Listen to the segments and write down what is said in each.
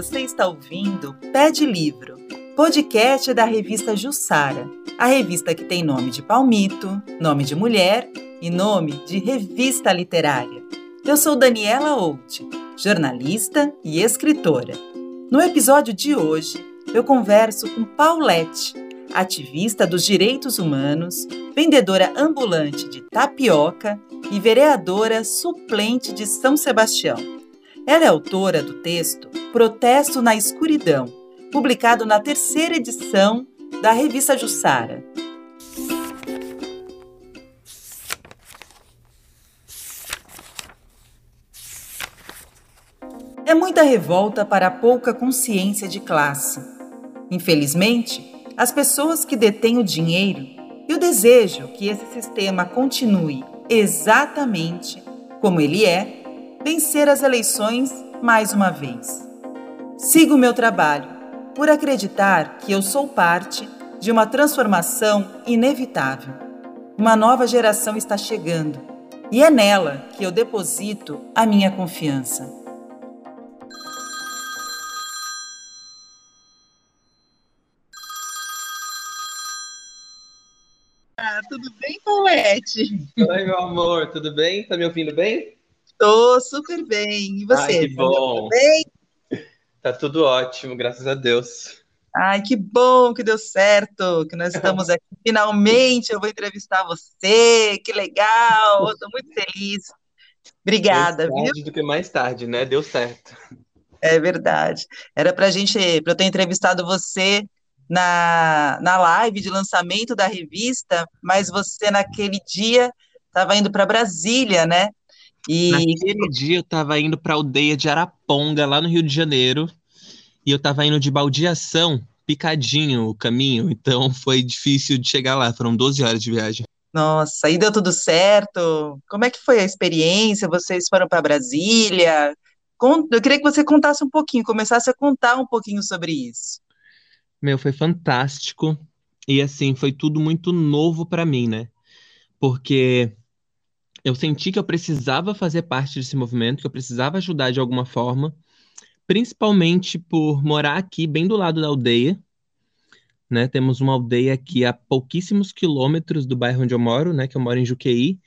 você está ouvindo Pé de Livro, podcast da revista Jussara, a revista que tem nome de palmito, nome de mulher e nome de revista literária. Eu sou Daniela Out, jornalista e escritora. No episódio de hoje, eu converso com Paulette, ativista dos direitos humanos, vendedora ambulante de tapioca e vereadora suplente de São Sebastião. Ela é autora do texto Protesto na Escuridão, publicado na terceira edição da revista Jussara. É muita revolta para pouca consciência de classe. Infelizmente, as pessoas que detêm o dinheiro e o desejo que esse sistema continue exatamente como ele é, vencer as eleições mais uma vez. Sigo meu trabalho por acreditar que eu sou parte de uma transformação inevitável. Uma nova geração está chegando e é nela que eu deposito a minha confiança. tudo bem, Paulette? Oi, meu amor, tudo bem? Tá me ouvindo bem? Tô super bem. E você? Ai, que tá bom. Tá bem? Tá tudo ótimo, graças a Deus. Ai, que bom que deu certo, que nós estamos aqui. Finalmente eu vou entrevistar você. Que legal, Estou muito feliz. Obrigada, mais tarde do que mais tarde, né? Deu certo. É verdade. Era pra gente, para eu ter entrevistado você na, na live de lançamento da revista, mas você naquele dia estava indo para Brasília, né? E... Naquele dia eu estava indo para a aldeia de Araponga, lá no Rio de Janeiro, e eu estava indo de baldeação, picadinho o caminho, então foi difícil de chegar lá, foram 12 horas de viagem. Nossa, aí deu tudo certo. Como é que foi a experiência? Vocês foram para Brasília? Eu queria que você contasse um pouquinho, começasse a contar um pouquinho sobre isso. Meu, foi fantástico. E assim, foi tudo muito novo para mim, né? Porque eu senti que eu precisava fazer parte desse movimento, que eu precisava ajudar de alguma forma, principalmente por morar aqui, bem do lado da aldeia. Né? Temos uma aldeia aqui a pouquíssimos quilômetros do bairro onde eu moro, né? Que eu moro em Juqueí,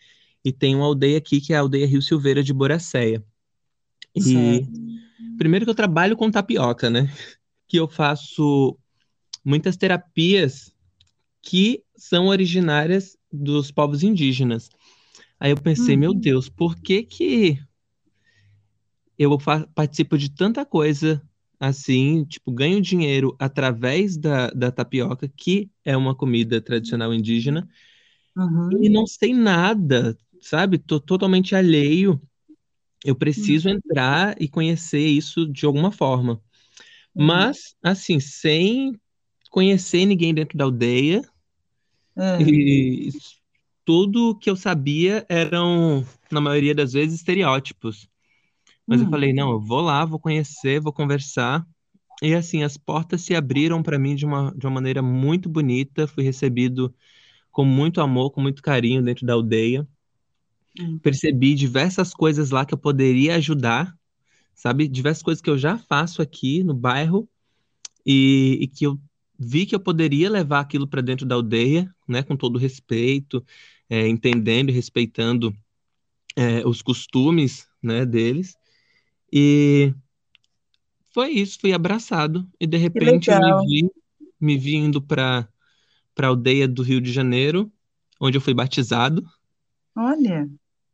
e tem uma aldeia aqui que é a aldeia Rio Silveira de Boracéia. E certo. primeiro que eu trabalho com tapioca, né? Que eu faço muitas terapias que são originárias dos povos indígenas. Aí eu pensei, uhum. meu Deus, por que que eu participo de tanta coisa assim, tipo, ganho dinheiro através da, da tapioca, que é uma comida tradicional indígena, uhum. e não sei nada, sabe? Tô totalmente alheio. Eu preciso uhum. entrar e conhecer isso de alguma forma. Uhum. Mas, assim, sem conhecer ninguém dentro da aldeia. É. E tudo que eu sabia eram, na maioria das vezes, estereótipos. Mas hum. eu falei, não, eu vou lá, vou conhecer, vou conversar. E assim, as portas se abriram para mim de uma, de uma maneira muito bonita. Fui recebido com muito amor, com muito carinho dentro da aldeia. Hum. Percebi diversas coisas lá que eu poderia ajudar, sabe? Diversas coisas que eu já faço aqui no bairro e, e que eu vi que eu poderia levar aquilo para dentro da aldeia, né, com todo respeito, é, entendendo e respeitando é, os costumes, né, deles. E foi isso, fui abraçado e de repente eu me vi, me vi indo para a aldeia do Rio de Janeiro, onde eu fui batizado. Olha.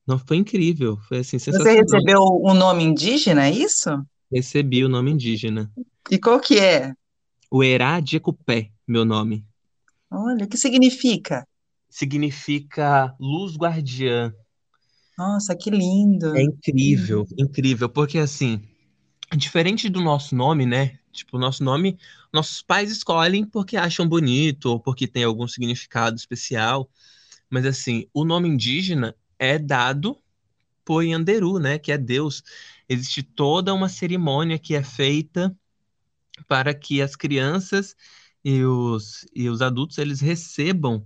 Não, foi incrível, foi assim sensacional. Você recebeu o nome indígena, é isso? Recebi o nome indígena. E qual que é? O Erá de Ecupé, meu nome. Olha, o que significa? Significa luz guardiã. Nossa, que lindo. É incrível, incrível, porque assim, diferente do nosso nome, né? Tipo, o nosso nome, nossos pais escolhem porque acham bonito ou porque tem algum significado especial. Mas assim, o nome indígena é dado por Yanderu, né? Que é Deus. Existe toda uma cerimônia que é feita para que as crianças e os, e os adultos eles recebam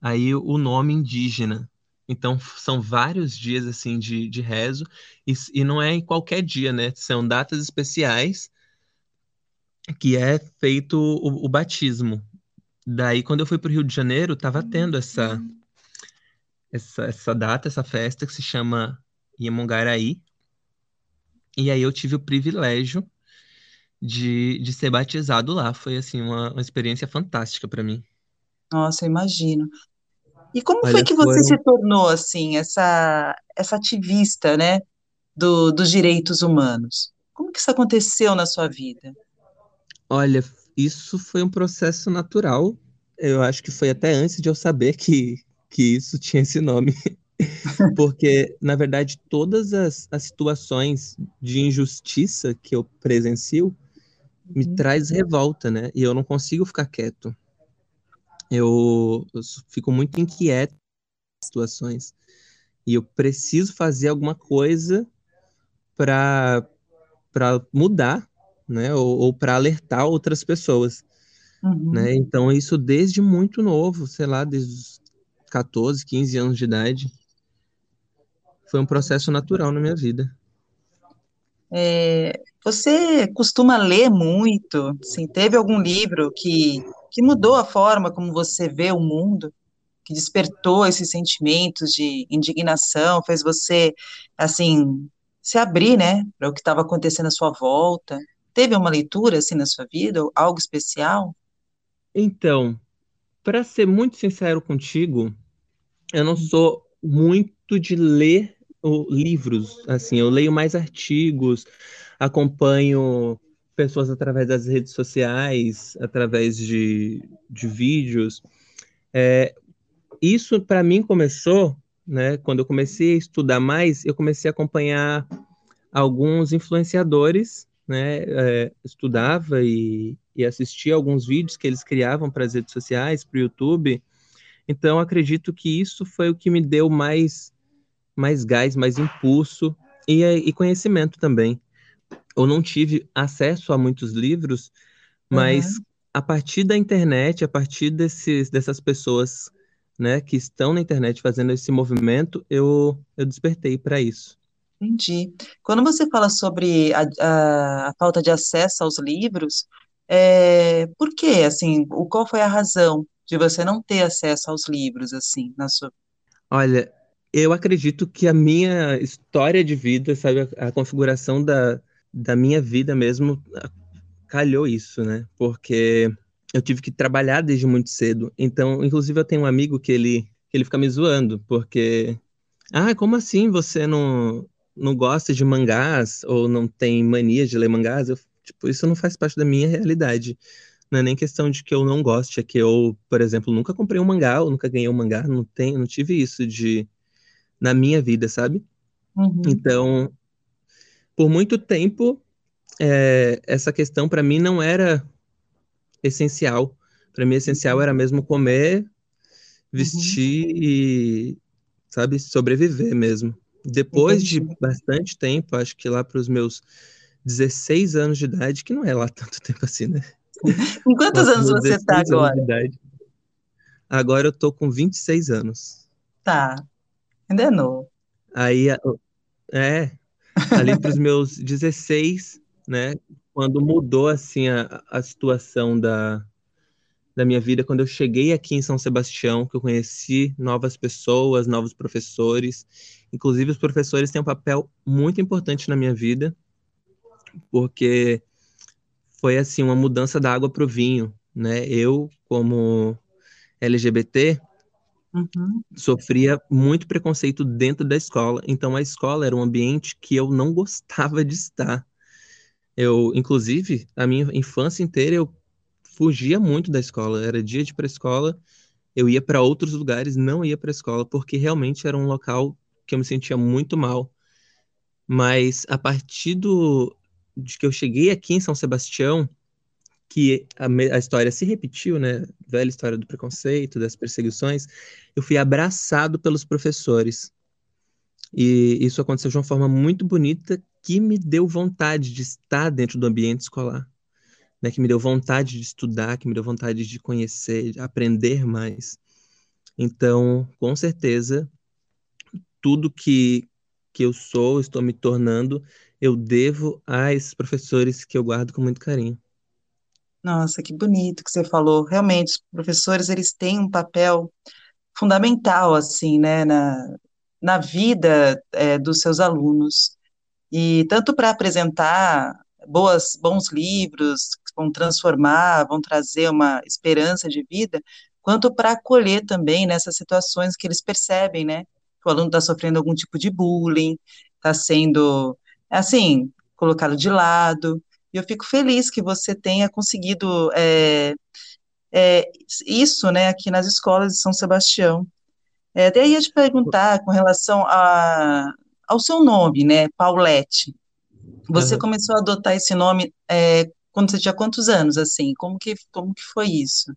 aí o nome indígena. Então, são vários dias assim de, de rezo, e, e não é em qualquer dia, né? São datas especiais que é feito o, o batismo. Daí, quando eu fui para o Rio de Janeiro, estava tendo essa, essa, essa data, essa festa que se chama Iemongaraí. E aí eu tive o privilégio de, de ser batizado lá. Foi, assim, uma, uma experiência fantástica para mim. Nossa, imagino. E como Olha, foi que você foram... se tornou, assim, essa, essa ativista, né, do, dos direitos humanos? Como que isso aconteceu na sua vida? Olha, isso foi um processo natural. Eu acho que foi até antes de eu saber que, que isso tinha esse nome. Porque, na verdade, todas as, as situações de injustiça que eu presencio me Uhum. traz revolta, né? E eu não consigo ficar quieto. Eu, eu fico muito inquieto com situações. E eu preciso fazer alguma coisa para para mudar, né? Ou, ou para alertar outras pessoas, Uhum. né? Então, isso desde muito novo, sei lá, desde os 14, 15 anos de idade. Foi um processo natural na minha vida. É, você costuma ler muito? Assim, teve algum livro que, que mudou a forma como você vê o mundo, que despertou esses sentimentos de indignação, fez você, assim, se abrir, né, para o que estava acontecendo à sua volta? Teve uma leitura, assim, na sua vida, ou algo especial? Então, para ser muito sincero contigo, eu não sou muito de ler livros, assim, eu leio mais artigos, acompanho pessoas através das redes sociais, através de, de vídeos. É, isso para mim começou, né, quando eu comecei a estudar mais, eu comecei a acompanhar alguns influenciadores, né, é, estudava e, e assistia alguns vídeos que eles criavam para as redes sociais, para o YouTube. Então, acredito que isso foi o que me deu mais, mais gás, mais impulso e, e conhecimento também. Eu não tive acesso a muitos livros, mas Aham, a partir da internet, a partir desses, dessas pessoas, né, que estão na internet fazendo esse movimento, eu, eu despertei para isso. entendi. Quando você fala sobre a, a, a falta de acesso aos livros, é, por quê, assim, o, qual foi a razão de você não ter acesso aos livros, assim, na sua... Olha, eu acredito que a minha história de vida, sabe, a, a configuração da, da minha vida mesmo calhou isso, né? Porque eu tive que trabalhar desde muito cedo. Então, inclusive, eu tenho um amigo que ele, ele fica me zoando, porque, ah, como assim você não, não gosta de mangás ou não tem mania de ler mangás? Eu, tipo, isso não faz parte da minha realidade. Não é nem questão de que eu não goste, é que eu, por exemplo, nunca comprei um mangá, ou nunca ganhei um mangá, não tem, não tive isso de na minha vida, sabe? Uhum, Então, por muito tempo, é, essa questão para mim não era essencial. Para mim, essencial era mesmo comer, uhum, vestir e, sabe, sobreviver mesmo. Depois de entendi. bastante tempo, acho que lá para os meus 16 anos de idade, que não é lá tanto tempo assim, né? Com Lá quantos anos você está 16 anos de agora? Agora eu tô com 26 anos. Tá, ainda é novo. Aí, é, ali para os meus 16, né, quando mudou assim a, a situação da, da minha vida, quando eu cheguei aqui em São Sebastião, que eu conheci novas pessoas, novos professores, inclusive os professores têm um papel muito importante na minha vida, porque foi assim uma mudança da água para o vinho, né? Eu, como LGBT, Uhum, sofria muito preconceito dentro da escola, então a escola era um ambiente que eu não gostava de estar. Eu, inclusive, a minha infância inteira eu fugia muito da escola. Era dia de ir para a escola, eu ia para outros lugares, não ia para a escola, porque realmente era um local que eu me sentia muito mal. Mas a partir do, de que eu cheguei aqui em São Sebastião, que a, a história se repetiu, né? Velha história do preconceito, das perseguições, eu fui abraçado pelos professores. E isso aconteceu de uma forma muito bonita que me deu vontade de estar dentro do ambiente escolar. né, que me deu vontade de estudar, que me deu vontade de conhecer, de aprender mais. Então, com certeza, tudo que, que eu sou, estou me tornando, eu devo a esses professores que eu guardo com muito carinho. Nossa, que bonito que você falou. Realmente, os professores, eles têm um papel fundamental, assim, né, na, na vida, é, dos seus alunos. E tanto para apresentar boas, bons livros, que vão transformar, vão trazer uma esperança de vida, quanto para acolher também nessas situações que eles percebem, né, que o aluno está sofrendo algum tipo de bullying, está sendo, assim, colocado de lado, e eu fico feliz que você tenha conseguido é, é, isso, né, aqui nas escolas de São Sebastião. É, até ia te perguntar com relação a, ao seu nome, né, Paulette. Você Aham. começou a adotar esse nome é, quando você tinha quantos anos, assim? Como que, como que foi isso?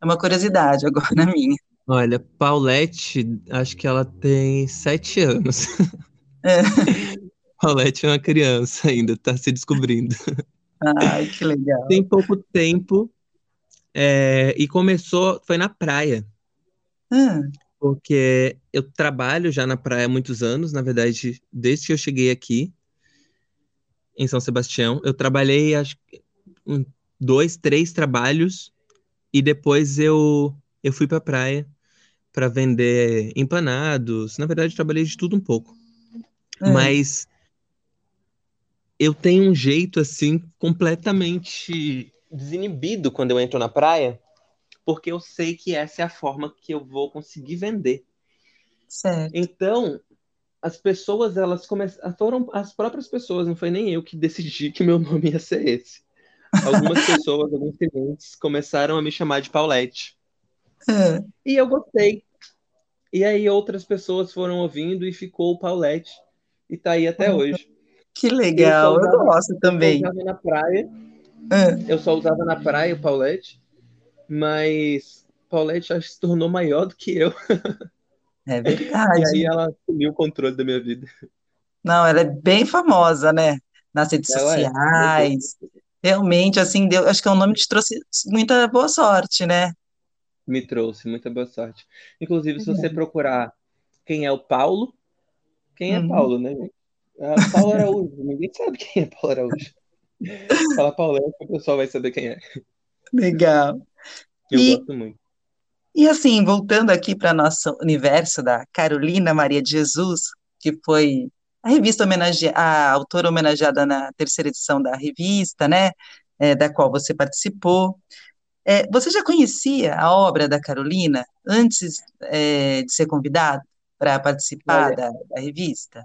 É uma curiosidade agora na minha. Olha, Paulette, acho que ela tem sete anos. É. Paulette é uma criança ainda, tá se descobrindo. Ai, que legal. Tem pouco tempo, é, e começou, foi na praia, Ah, porque eu trabalho já na praia há muitos anos, na verdade, desde que eu cheguei aqui em São Sebastião. Eu trabalhei, acho que um, dois, três trabalhos, e depois eu, eu fui pra praia para vender empanados. Na verdade, eu trabalhei de tudo um pouco. ah, Mas eu tenho um jeito assim completamente desinibido quando eu entro na praia, porque eu sei que essa é a forma que eu vou conseguir vender. certo. Então, as pessoas, elas começaram, foram as próprias pessoas, não foi nem eu que decidi que meu nome ia ser esse. Algumas pessoas, alguns clientes começaram a me chamar de Paulette. Ah, E eu gostei. E aí outras pessoas foram ouvindo e ficou o Paulette. E tá aí até hoje. Que Eu legal, eu usava, gosto eu só também. usava na praia Ah, Eu só usava na praia o Paulette, mas Paulette acho que se tornou maior do que eu. é E aí verdade. ela assumiu o controle da minha vida. Não, ela é bem famosa, né? Nas redes Ela é, sociais. Realmente, assim, deu, acho que é um nome que te trouxe muita boa sorte, né? me trouxe muita boa sorte. Inclusive, se você procurar quem é o Paulo, quem é Uhum, Paulo, né, gente? Ah, Paulo Araújo, ninguém sabe quem é Paulo Araújo. Fala Paulette, o pessoal vai saber quem é. legal. Eu E, gosto muito. e assim, voltando aqui para nosso universo da Carolina Maria de Jesus, que foi a revista homenage... a autora homenageada na terceira edição da revista, né? é, da qual você participou. É, você já conhecia a obra da Carolina antes, é, de ser convidado para participar Olha, da, da revista?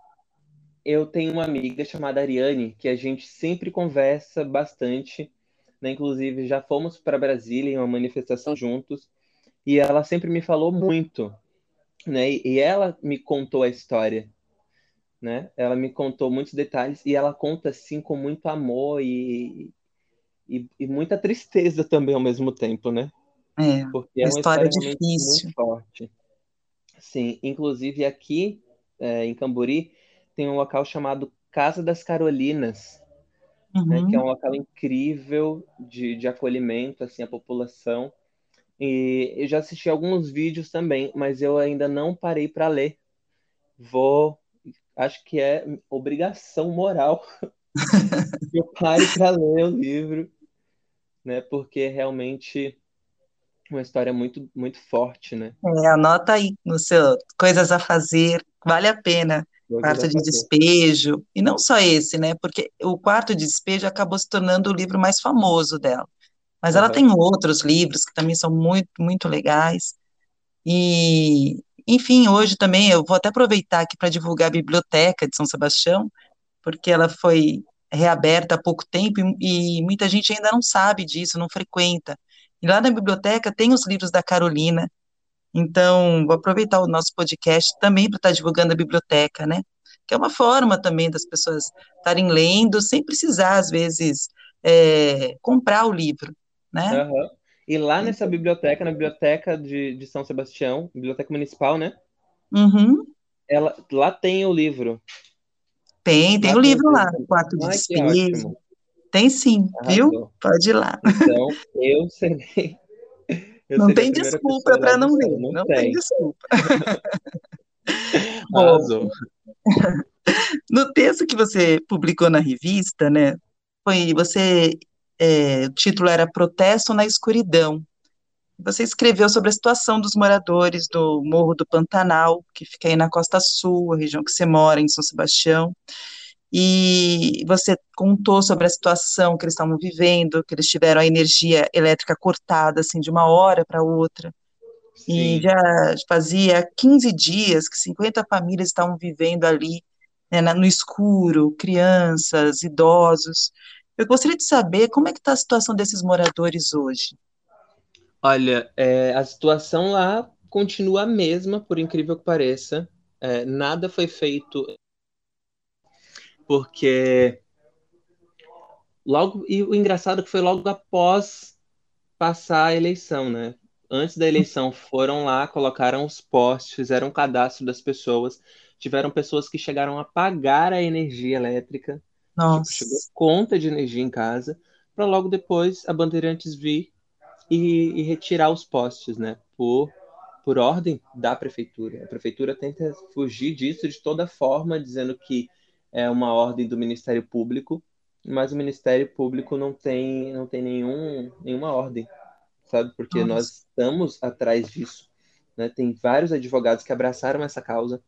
Eu tenho uma amiga chamada Ariane, que a gente sempre conversa bastante, né? Inclusive, já fomos para Brasília em uma manifestação juntos. E ela sempre me falou muito, né? E ela me contou a história, né? Ela me contou muitos detalhes e ela conta assim com muito amor e, e, e muita tristeza também ao mesmo tempo, né? É, Porque é uma história história realmente muito difícil. forte. Sim, inclusive aqui é, em Cambori tem um local chamado Casa das Carolinas, né? Que é um Uhum. local incrível de, de acolhimento assim à população. E eu já assisti alguns vídeos também, mas eu ainda não parei para ler. Vou, acho que é obrigação moral que eu pare para ler o livro, né? Porque é realmente uma história muito, muito forte, né? É, anota aí no seu coisas a fazer, vale a pena. Quarto de despejo, e não só esse, né? Porque o quarto de despejo acabou se tornando o livro mais famoso dela. Mas ela tem outros livros que também são muito, muito legais. E, enfim, hoje também eu vou até aproveitar aqui para divulgar a Biblioteca de São Sebastião, porque ela foi reaberta há pouco tempo e, e muita gente ainda não sabe disso, não frequenta. E lá na biblioteca tem os livros da Carolina, então vou aproveitar o nosso podcast também para estar divulgando a biblioteca, né? Que é uma forma também das pessoas estarem lendo sem precisar, às vezes, é, comprar o livro, né? aham. E lá nessa biblioteca, na biblioteca de, de São Sebastião, biblioteca municipal, né? Uhum. Ela, lá tem o livro. Tem, tem Lá o tem livro lá, livros. Quarto de ótimo. Tem sim, viu? Arrasou. Pode ir lá. Então, eu serei, Não tem desculpa para não ler, Não não tem tem. desculpa. Bom, no texto que você publicou na revista, né, foi você é, o título era Protesto na Escuridão. Você escreveu sobre a situação dos moradores do Morro do Pantanal, que fica aí na Costa Sul, a região que você mora, em São Sebastião, e você contou sobre a situação que eles estavam vivendo, que eles tiveram a energia elétrica cortada, assim, de uma hora para outra, Sim. e já fazia 15 dias que 50 famílias estavam vivendo ali, né, no escuro, crianças, idosos. Eu gostaria de saber como é que está a situação desses moradores hoje. Olha, é, a situação lá continua a mesma, por incrível que pareça. É, nada foi feito porque logo e o engraçado é que foi logo após passar a eleição, né? Antes da eleição foram lá, colocaram os postes, fizeram um cadastro das pessoas, tiveram pessoas que chegaram a pagar a energia elétrica, Nossa. Tipo, chegou conta de energia em casa, para logo depois a Bandeirantes vir e, e retirar os postes, né? Por, por ordem da prefeitura. A prefeitura tenta fugir disso de toda forma, dizendo que é uma ordem do Ministério Público, mas o Ministério Público não tem, não tem nenhum, nenhuma ordem, sabe? Porque Nossa. nós estamos atrás disso. Né? Tem vários advogados que abraçaram essa causa.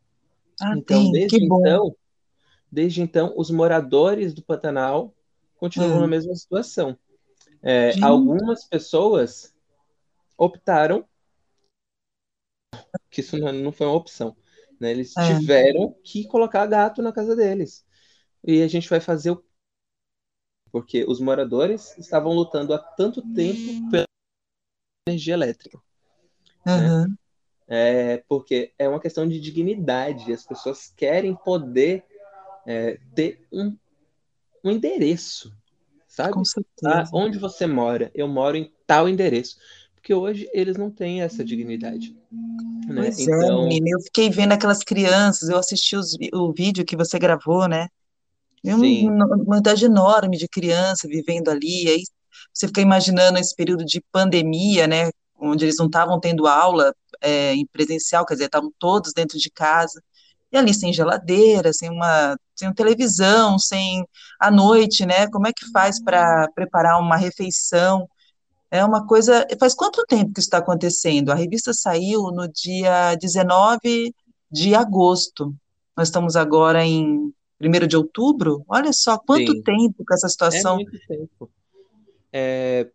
Ah, então, tem. desde então, desde então, os moradores do Pantanal continuam hum. na mesma situação. É, algumas pessoas optaram que isso não foi uma opção. Né? Eles é. tiveram que colocar gato na casa deles. E a gente vai fazer o. Porque os moradores estavam lutando há tanto tempo pela energia elétrica. Uhum. Né? É, porque é uma questão de dignidade. As pessoas querem poder é, ter um, um endereço sabe? Ah, onde você mora? Eu moro em tal endereço. Porque hoje eles não têm essa dignidade. Né? Pois é, então... é, menina. Eu fiquei vendo aquelas crianças, eu assisti os, o vídeo que você gravou, né? Uma quantidade enorme de criança vivendo ali. Aí você fica imaginando esse período de pandemia, né? Onde eles não estavam tendo aula é, em presencial, quer dizer, estavam todos dentro de casa e ali sem geladeira, sem uma, sem televisão, sem à noite, né? Como é que faz para preparar uma refeição? É uma coisa. Faz quanto tempo que isso está acontecendo? A revista saiu no dia 19 de agosto. Nós estamos agora em 1 de outubro. Olha só quanto Sim. tempo com essa situação. É muito tempo. É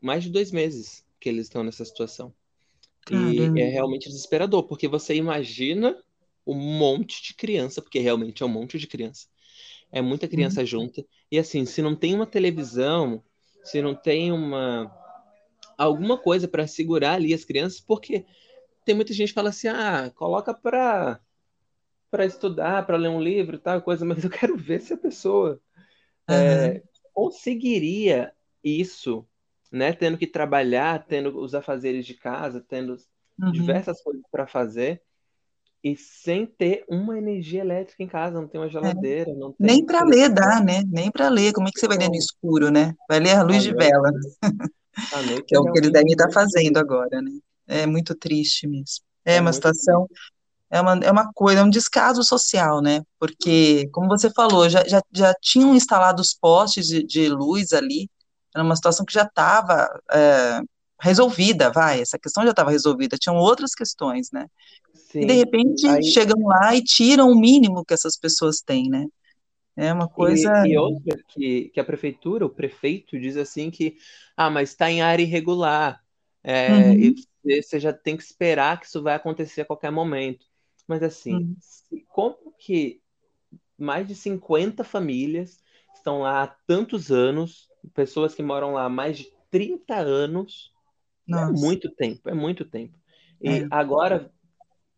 mais de dois meses que eles estão nessa situação. Caramba. E é realmente desesperador, porque você imagina um monte de criança, porque realmente é um monte de criança. É muita criança uhum. junta. E assim, se não tem uma televisão, se não tem uma alguma coisa para segurar ali as crianças, porque tem muita gente que fala assim: "Ah, coloca para para estudar, para ler um livro, tal coisa", mas eu quero ver se a pessoa uhum. é, conseguiria isso, né, tendo que trabalhar, tendo os afazeres de casa, tendo uhum. diversas coisas para fazer e sem ter uma energia elétrica em casa, não tem uma é. geladeira, é. não tem. Nem para ler dá, né? Nem para ler. Como é que você vai ler no escuro, né? Vai ler a luz de vela. que é o que eles devem estar fazendo agora, né? É muito triste mesmo. É, é uma situação, é uma, é uma coisa, é um descaso social, né? Porque, como você falou, já, já, já tinham instalado os postes de, de luz ali, era uma situação que já estava é, resolvida, vai, essa questão já estava resolvida, tinham outras questões, né? Sim. E de repente Aí... chegam lá e tiram o mínimo que essas pessoas têm, né? É uma coisa. E, e outra que, que a prefeitura, o prefeito, diz assim que, ah, mas está em área irregular. É, uhum. E você já tem que esperar que isso vai acontecer a qualquer momento. Mas assim, uhum. como que mais de 50 famílias estão lá há tantos anos, pessoas que moram lá há mais de 30 anos, é Nossa. é muito tempo, é muito tempo. E é. agora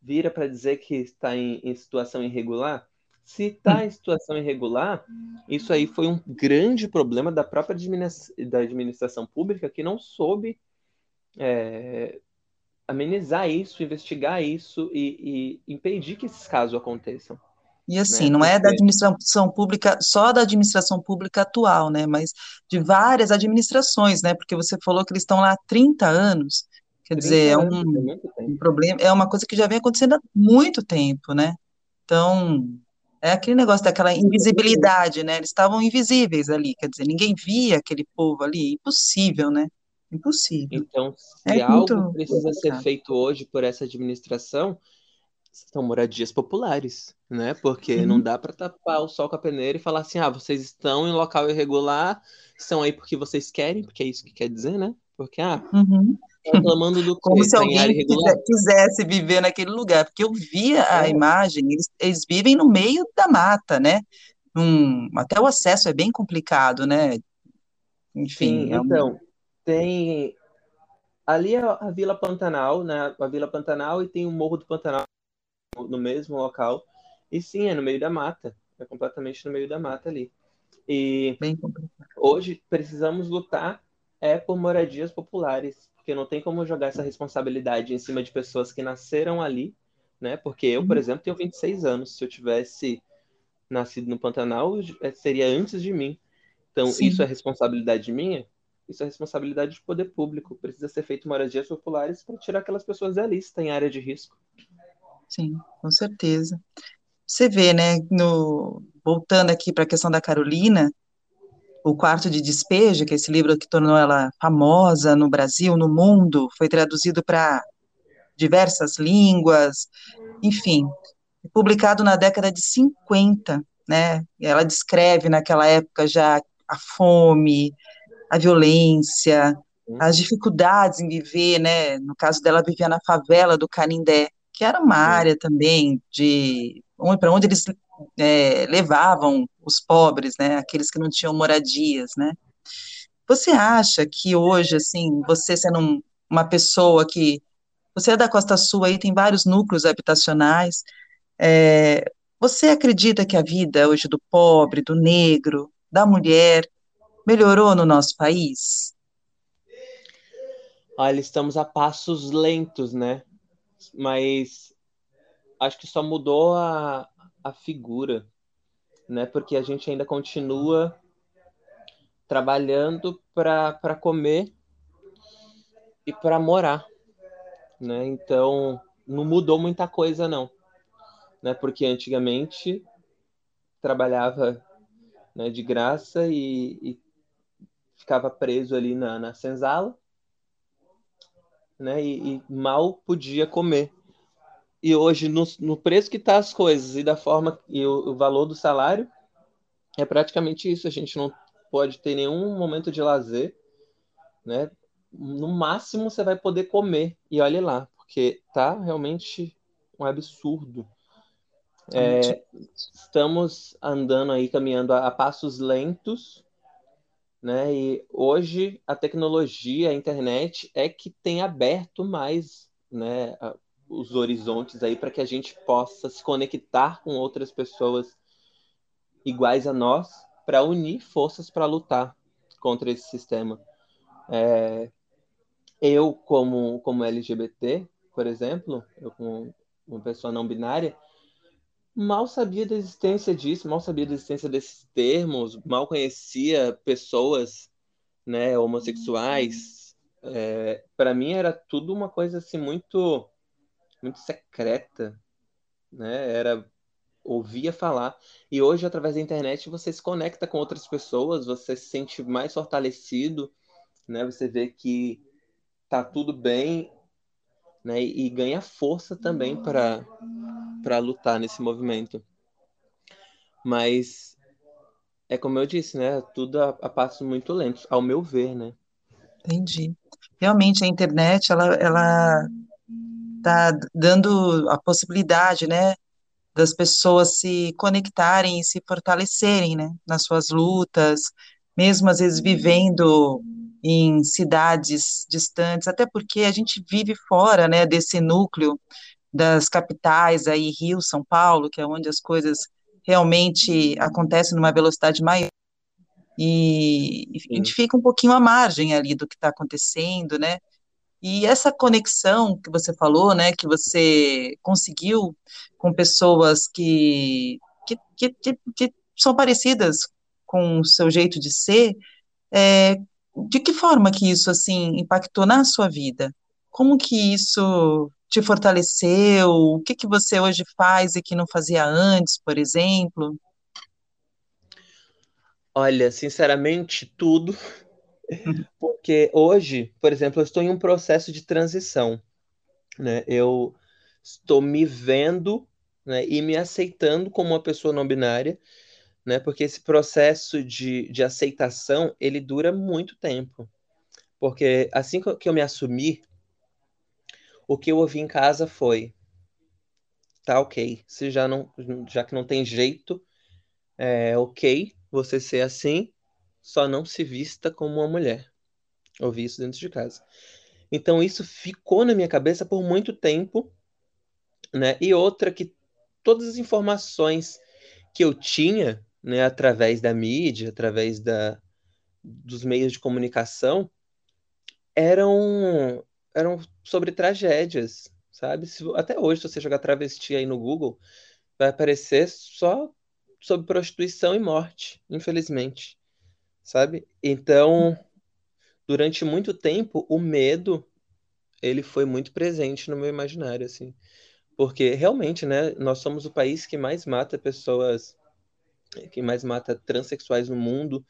vira para dizer que está em, em situação irregular, se está em situação irregular, isso aí foi um grande problema da própria administração, da administração pública que não soube é, amenizar isso, investigar isso e, e, impedir que esses casos aconteçam. E assim, né? não é da administração pública, só da administração pública atual, né, mas de várias administrações, né, porque você falou que eles estão lá há 30 anos, Quer dizer, é um, um, problema, é uma coisa que já vem acontecendo há muito tempo, né? Então, É aquele negócio daquela invisibilidade, né? Eles estavam invisíveis ali, quer dizer, ninguém via aquele povo ali. Impossível, né? Impossível. Então, se É algo precisa ser feito hoje por essa administração, são moradias populares, né? Porque não dá para tapar o sol com a peneira e falar assim: ah, vocês estão em local irregular, estão aí porque vocês querem, porque é isso que quer dizer, né? Porque, ah, uhum. Reclamando do Como se alguém irregular? quise- quisesse viver naquele lugar, porque eu via a É, imagem, eles, eles vivem no meio da mata, né? Num- até o acesso é bem complicado, né? sim, Enfim, é um, então, tem. Ali é a Vila Pantanal, né? A Vila Pantanal e tem o Morro do Pantanal no mesmo local. E sim, é no meio da mata. É completamente no meio da mata ali. E hoje precisamos lutar é por moradias populares, porque não tem como jogar essa responsabilidade em cima de pessoas que nasceram ali, né? Porque eu, por exemplo, tenho 26 anos. Se eu tivesse nascido no Pantanal, eh, seria antes de mim. Então, isso é Sim, responsabilidade minha? Isso é responsabilidade de poder público. Precisa ser feito moradias populares para tirar aquelas pessoas da lista em área de risco. sim, com certeza. Você vê, né? No, voltando aqui para a questão da Carolina, O Quarto de Despejo, que é esse livro que tornou ela famosa no Brasil, no mundo, foi traduzido para diversas línguas, enfim, publicado na década de 50, né? Ela descreve naquela época já a fome, a violência, as dificuldades em viver, né? No caso dela, vivia na favela do Canindé, que era uma área também de para onde eles é, levavam os pobres, né? Aqueles que não tinham moradias, né? Você acha que hoje, assim, você sendo um- uma pessoa que você é da Costa Sul, aí tem vários núcleos habitacionais, é, você acredita que a vida hoje do pobre, do negro, da mulher melhorou no nosso país? Olha, estamos a passos lentos, né? Mas acho que só mudou a, a figura, né? Porque a gente ainda continua trabalhando para comer e para morar, né? Então, não mudou muita coisa, não. Né? Porque antigamente trabalhava né, de graça e, e ficava preso ali na, na senzala, né? E, e mal podia comer. E hoje, no, no preço que tá as coisas e da forma e o, o valor do salário, é praticamente isso. A gente não pode ter nenhum momento de lazer, né? No máximo você vai poder comer e olhe lá, porque tá realmente um absurdo. É, É, estamos andando aí, caminhando a, a passos lentos, né? E hoje a tecnologia, a internet é que tem aberto mais, né, a- os horizontes aí para que a gente possa se conectar com outras pessoas iguais a nós para unir forças para lutar contra esse sistema. Eu, como, como LGBT, por exemplo, eu como uma pessoa não binária, mal sabia da existência disso, mal sabia da existência desses termos, mal conhecia pessoas, né, homossexuais. É, para mim era tudo uma coisa assim muito, muito secreta, né? Era ouvia falar. E hoje, através da internet, você se conecta com outras pessoas, você se sente mais fortalecido, né? Você vê que tá tudo bem, né? E ganha força também para para lutar nesse movimento. Mas é como eu disse, né? Tudo a, a passos muito lentos, ao meu ver, né? entendi. Realmente a internet, ela, ela está dando a possibilidade, né, das pessoas se conectarem e se fortalecerem, né, nas suas lutas, mesmo às vezes vivendo em cidades distantes, até porque a gente vive fora, né, desse núcleo das capitais aí, Rio, São Paulo, que é onde as coisas realmente acontecem numa velocidade maior, e a gente fica um pouquinho à margem ali do que está acontecendo, né? E essa conexão que você falou, né, que você conseguiu com pessoas que, que, que, que, são parecidas com o seu jeito de ser, é, de que forma que isso, assim, impactou na sua vida? como que isso te fortaleceu? O que que você hoje faz e que não fazia antes, por exemplo? Olha, sinceramente, tudo. Porque hoje, por exemplo, eu estou em um processo de transição, né? Eu estou me vendo, né, e me aceitando como uma pessoa não binária, né? Porque esse processo de, de aceitação, ele dura muito tempo. Porque assim que eu me assumi, o que eu ouvi em casa foi: tá ok, se já não, já que não tem jeito, é ok você ser assim, só não se vista como uma mulher. Ouvi isso dentro de casa. Então isso ficou na minha cabeça por muito tempo, né? E outra que todas as informações que eu tinha, né, através da mídia, através da, dos meios de comunicação, eram eram sobre tragédias, sabe? Se, até hoje, se você jogar travesti aí no Google, vai aparecer só sobre prostituição e morte, infelizmente, sabe? Então, durante muito tempo, o medo ele foi muito presente no meu imaginário, assim, porque realmente, né, nós somos o país que mais mata pessoas, que mais mata transexuais no mundo,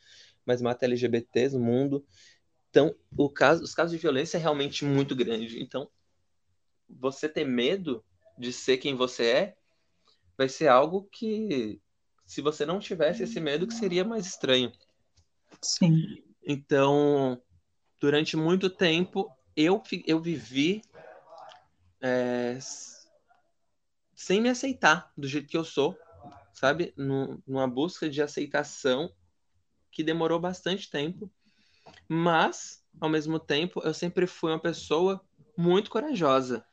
mais mata LGBTs no mundo. Então, caso, os casos de violência é realmente muito grande. Então, você ter medo de ser quem você é vai ser algo que, se você não tivesse esse medo, que seria mais estranho. Sim. Então, durante muito tempo, eu, eu vivi é, sem me aceitar do jeito que eu sou, sabe? numa busca de aceitação que demorou bastante tempo mas, ao mesmo tempo, eu sempre fui uma pessoa muito corajosa,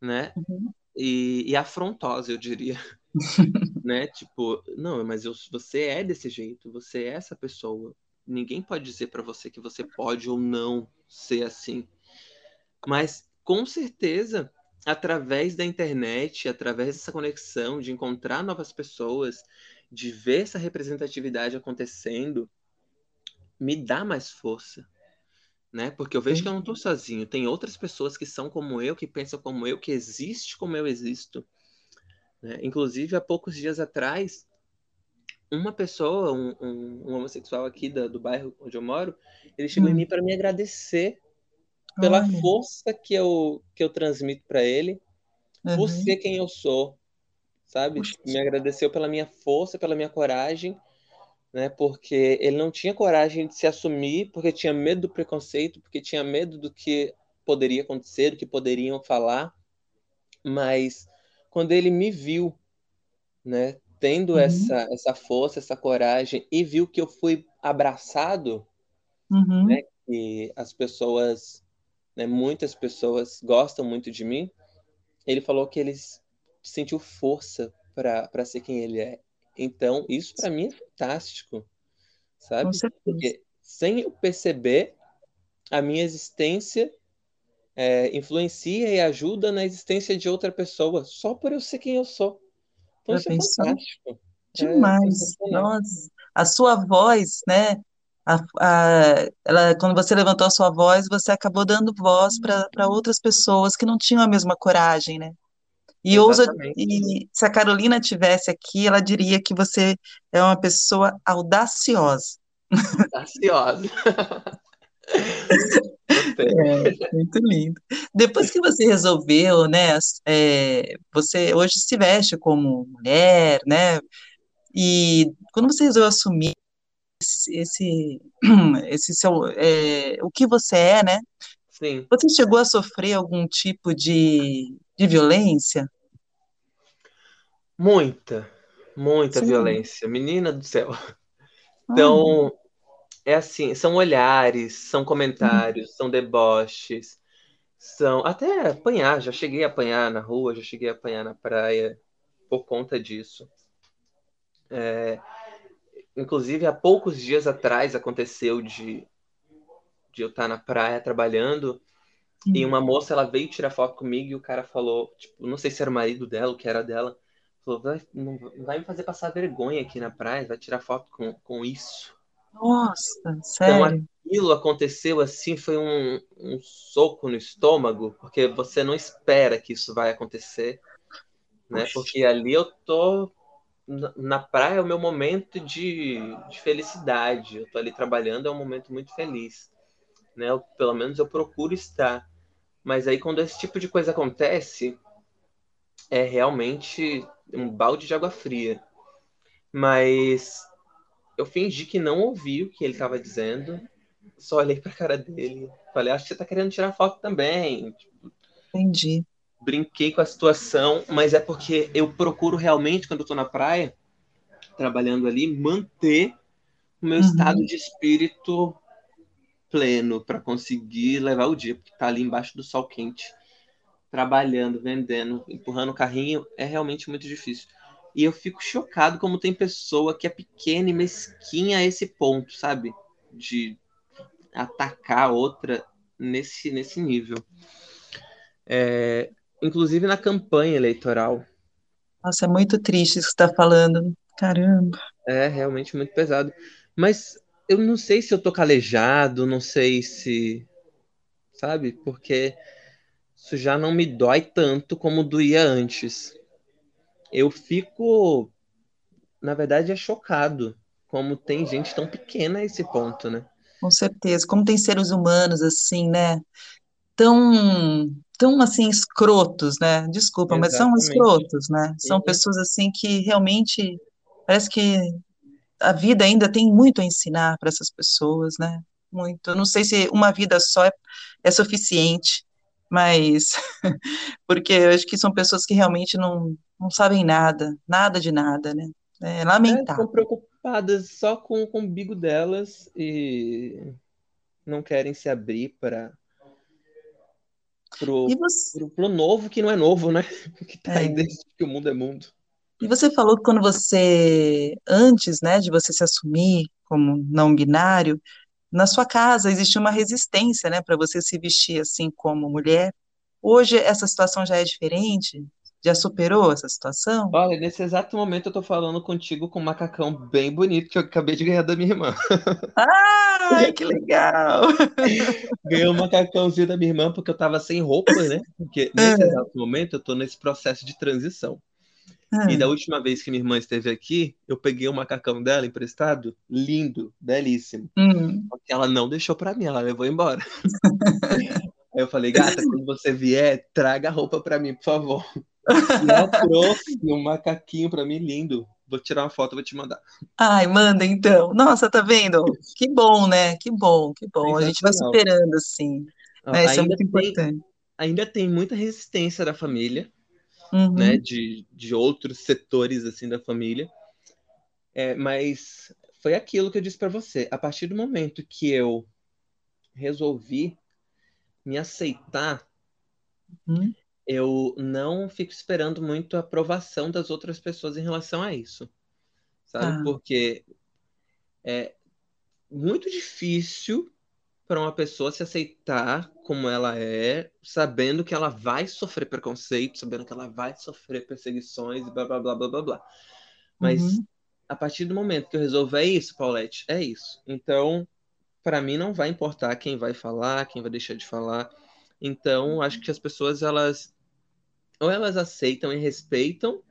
né? Uhum. E, e, afrontosa, eu diria. né? Tipo, não, mas eu, você é desse jeito, você é essa pessoa. Ninguém pode dizer para você que você pode ou não ser assim. Mas, com certeza, através da internet, através dessa conexão, de encontrar novas pessoas, de ver essa representatividade acontecendo, me dá mais força, né? Porque eu vejo que eu não estou sozinho. Tem outras pessoas que são como eu, que pensam como eu, que existe como eu existo. Né? Inclusive, há poucos dias atrás, uma pessoa, um, um, um homossexual aqui da, do bairro onde eu moro, ele chegou hum. em mim para me agradecer pela Olha. força que eu, que eu transmito para ele, uhum. por ser quem eu sou, sabe? Puxa. Me agradeceu pela minha força, pela minha coragem né? Porque ele não tinha coragem de se assumir, porque tinha medo do preconceito, porque tinha medo do que poderia acontecer, do que poderiam falar. Mas quando ele me viu, né, tendo uhum. essa essa força, essa coragem e viu que eu fui abraçado, uhum. né, que as pessoas, né, muitas pessoas gostam muito de mim, ele falou que ele sentiu força para ser quem ele é. Então, isso para mim é fantástico, sabe? Porque sem eu perceber, a minha existência é, influencia e ajuda na existência de outra pessoa, só por eu ser quem eu sou. Então, isso é fantástico. É Demais. É Nossa, a sua voz, né? A, a, ela, quando você levantou a sua voz, você acabou dando voz para outras pessoas que não tinham a mesma coragem, né? E ousa, e se a Carolina tivesse aqui, ela diria que você é uma pessoa audaciosa. Audaciosa. muito lindo. Depois que você resolveu, né, é, você hoje se veste como mulher, né, e quando você resolveu assumir esse, esse, esse seu, é, o que você é, né, Sim. Você chegou a sofrer algum tipo de, de violência? Muita, muita Sim. violência. Menina do céu. Então, é assim, são olhares, são comentários, hum. são deboches, são até apanhar, já cheguei a apanhar na rua, já cheguei a apanhar na praia por conta disso. É, inclusive, há poucos dias atrás aconteceu de de eu estar na praia trabalhando hum. e uma moça ela veio tirar foto comigo e o cara falou, tipo, não sei se era o marido dela, o que era dela, falou, vai, não vai me fazer passar vergonha aqui na praia, vai tirar foto com, com isso. Nossa, então, sério? Então aquilo aconteceu assim, foi um, um soco no estômago, porque você não espera que isso vai acontecer, né? Porque ali eu tô na praia é o meu momento de, de felicidade. Eu tô ali trabalhando, é um momento muito feliz, né? Eu, pelo menos eu procuro estar. Mas aí quando esse tipo de coisa acontece, é realmente um balde de água fria. Mas eu fingi que não ouvi o que ele estava dizendo, só olhei para a cara dele, falei, acho que você está querendo tirar foto também. Entendi. Brinquei com a situação, mas é porque eu procuro realmente, quando eu estou na praia, trabalhando ali, manter o meu uhum. estado de espírito pleno para conseguir levar o dia, porque tá ali embaixo do sol quente, trabalhando, vendendo, empurrando o carrinho, é realmente muito difícil. E eu fico chocado como tem pessoa que é pequena e mesquinha a esse ponto, sabe? De atacar outra nesse, nesse nível. É, inclusive na campanha eleitoral. Nossa, é muito triste isso que você está falando. Caramba. É realmente muito pesado. Mas eu não sei se eu tô calejado, não sei se. Sabe? Porque isso já não me dói tanto como doía antes eu fico, na verdade, é chocado como tem gente tão pequena a esse ponto, né? Com certeza. Como tem seres humanos assim, né? Tão, tão assim, escrotos, né? Desculpa, Exatamente. mas são escrotos, né? São uhum. pessoas assim que realmente parece que a vida ainda tem muito a ensinar para essas pessoas, né? Muito. Eu não sei se uma vida só é, é suficiente, mas porque eu acho que são pessoas que realmente não, não sabem nada, nada de nada, né? É lamentável. Estão preocupadas só com, com o umbigo delas e não querem se abrir para pro, você... pro, pro, novo que não é novo, né? Que tá é. aí desde que o mundo é mundo. E você falou que quando você, antes, né, de você se assumir como não binário, na sua casa existia uma resistência, né, para você se vestir assim como mulher. Hoje essa situação já é diferente? Já superou essa situação? Olha, nesse exato momento eu tô falando contigo com um macacão bem bonito que eu acabei de ganhar da minha irmã. Ai, que legal! Ganhei um macacãozinho da minha irmã porque eu tava sem roupa, né? Porque nesse é. exato momento eu tô nesse processo de transição. É. E da última vez que minha irmã esteve aqui, eu peguei o macacão dela emprestado, lindo, belíssimo. Uhum. Só que ela não deixou para mim, ela levou embora. Aí eu falei, gata, quando você vier, traga a roupa para mim, por favor. E ela trouxe um macaquinho para mim lindo. Vou tirar uma foto, vou te mandar. Ai, manda então. Nossa, tá vendo? Que bom, né? Que bom, que bom. A gente vai superando assim. né? Isso é muito tem, importante. Ainda tem muita resistência da família, uhum. né? De, de outros setores assim da família. É, mas foi aquilo que eu disse para você. A partir do momento que eu resolvi me aceitar, uhum. eu não fico esperando muito a aprovação das outras pessoas em relação a isso. Sabe? Ah. Porque é muito difícil para uma pessoa se aceitar como ela é, sabendo que ela vai sofrer preconceito, sabendo que ela vai sofrer perseguições e blá blá blá blá blá blá. Mas uhum. a partir do momento que eu resolver é isso, Paulette, é isso. Então, para mim não vai importar quem vai falar, quem vai deixar de falar. Então, acho que as pessoas elas ou elas aceitam e respeitam,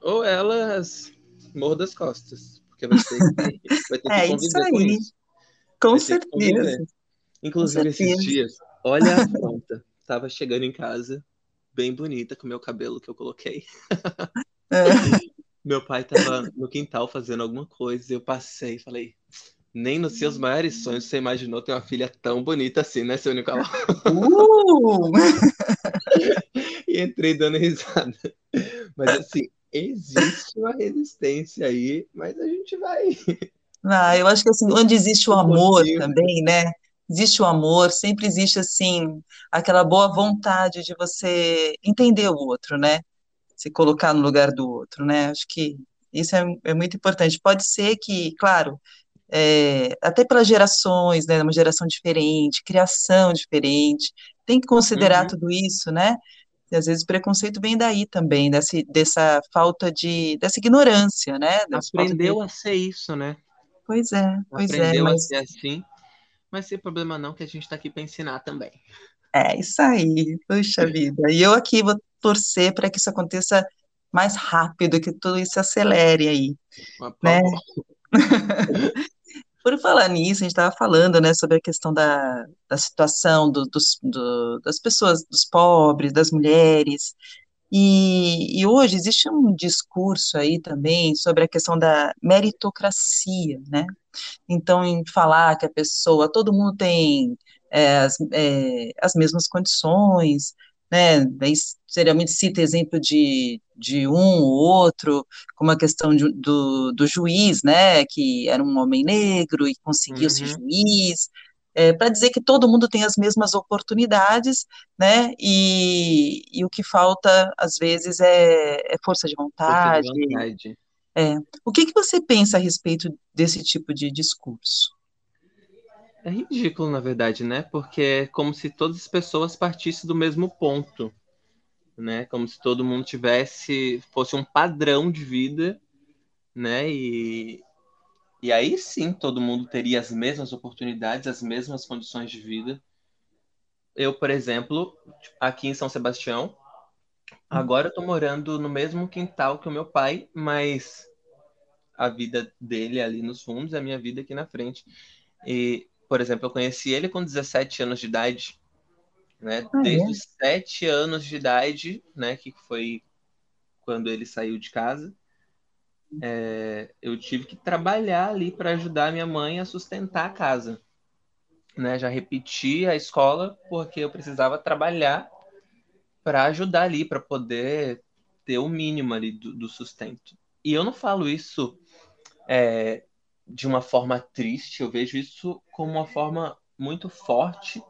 ou elas mordam as costas, porque vai ter que, vai ter é que conviver com isso. Com vai certeza. Inclusive, esses dias, olha a conta. Tava chegando em casa, bem bonita, com meu cabelo que eu coloquei. É. Meu pai tava no quintal fazendo alguma coisa, e eu passei e falei, nem nos seus maiores sonhos você imaginou ter uma filha tão bonita assim, né, seu Nicolau? Uh! e entrei dando risada. Mas assim, existe uma resistência aí, mas a gente vai. Ah, eu acho que assim, onde existe o amor também, né? Existe o amor, sempre existe assim aquela boa vontade de você entender o outro, né? Se colocar no lugar do outro, né? Acho que isso é, é muito importante. Pode ser que, claro, é, até pelas gerações, né, uma geração diferente, criação diferente, tem que considerar uhum. tudo isso, né? E às vezes o preconceito vem daí também, dessa, dessa falta de, dessa ignorância, né? Dessa Aprendeu de... a ser isso, né? Pois é, pois Aprendeu é. Mas... a ser assim, Mas sem problema não, que a gente está aqui para ensinar também. É isso aí, puxa vida. E eu aqui vou torcer para que isso aconteça mais rápido, que tudo isso acelere aí, por né? Por falar nisso, a gente estava falando, né, sobre a questão da, da situação do- dos, do- das pessoas, dos pobres, das mulheres, e, e hoje existe um discurso aí também sobre a questão da meritocracia, né? Então, em falar que a pessoa, todo mundo tem é, as, é, as mesmas condições, né? Daí, seriamente cita exemplo de, de um ou outro, como a questão de- do, do juiz, né? Que era um homem negro e conseguiu ser Uhum, juiz, para dizer que todo mundo tem as mesmas oportunidades, né? E, e o que falta, às vezes, é, é força de força de vontade. vontade. É. O que que você pensa a respeito desse tipo de discurso? É ridículo, na verdade, né? Porque é como se todas as pessoas partissem do mesmo ponto, né? Como se todo mundo tivesse, fosse um padrão de vida, né? E, e aí sim todo mundo teria as mesmas oportunidades, as mesmas condições de vida. Eu, por exemplo, aqui em São Sebastião, agora eu tô morando no mesmo quintal que o meu pai, mas a vida dele é ali nos fundos, a minha vida aqui na frente. E, por exemplo, eu conheci ele com 17 anos de idade, né? Ah, Desde é? os 7 anos de idade, né? Que foi quando ele saiu de casa, é, eu tive que trabalhar ali para ajudar minha mãe a sustentar a casa, né? Já repeti a escola porque eu precisava trabalhar para ajudar ali, para poder ter o mínimo ali do, do sustento. E eu não falo isso é, de uma forma triste, eu vejo isso como uma forma muito forte,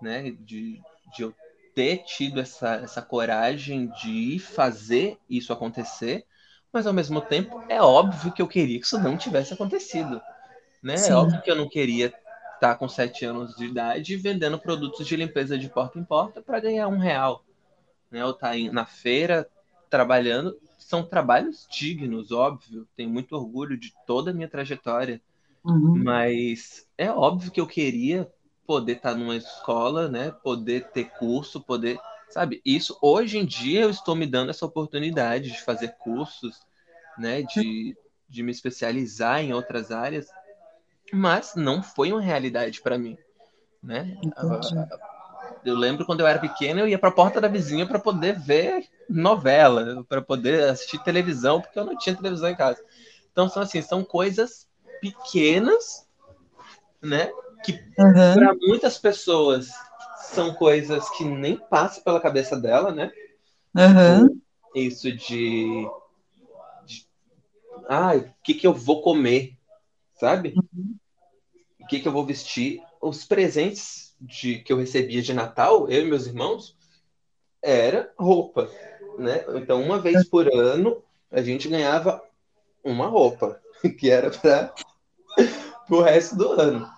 né, de, de eu ter tido essa, essa coragem de fazer isso acontecer, mas ao mesmo tempo é óbvio que eu queria que isso não tivesse acontecido, né? É óbvio que eu não queria estar com sete anos de idade vendendo produtos de limpeza de porta em porta para ganhar um real, né? Ou estar na feira trabalhando. São trabalhos dignos, óbvio. Tenho muito orgulho de toda a minha trajetória, Uhum. mas é óbvio que eu queria poder estar numa escola, né? Poder ter curso, poder, sabe? Isso hoje em dia eu estou me dando essa oportunidade de fazer cursos, né? De, de me especializar em outras áreas, mas não foi uma realidade para mim, né? Entendi. Eu lembro quando eu era pequeno, eu ia para a porta da vizinha para poder ver novela, para poder assistir televisão, porque eu não tinha televisão em casa. Então são assim, são coisas pequenas, né? Que Uhum. para muitas pessoas são coisas que nem passam pela cabeça dela, né? Uhum. Isso de, de ah, o que que eu vou comer, sabe? O que que eu vou vestir? Os presentes de que eu recebia de Natal, eu e meus irmãos, era roupa, né? Então, uma vez por ano, a gente ganhava uma roupa, que era para o resto do ano.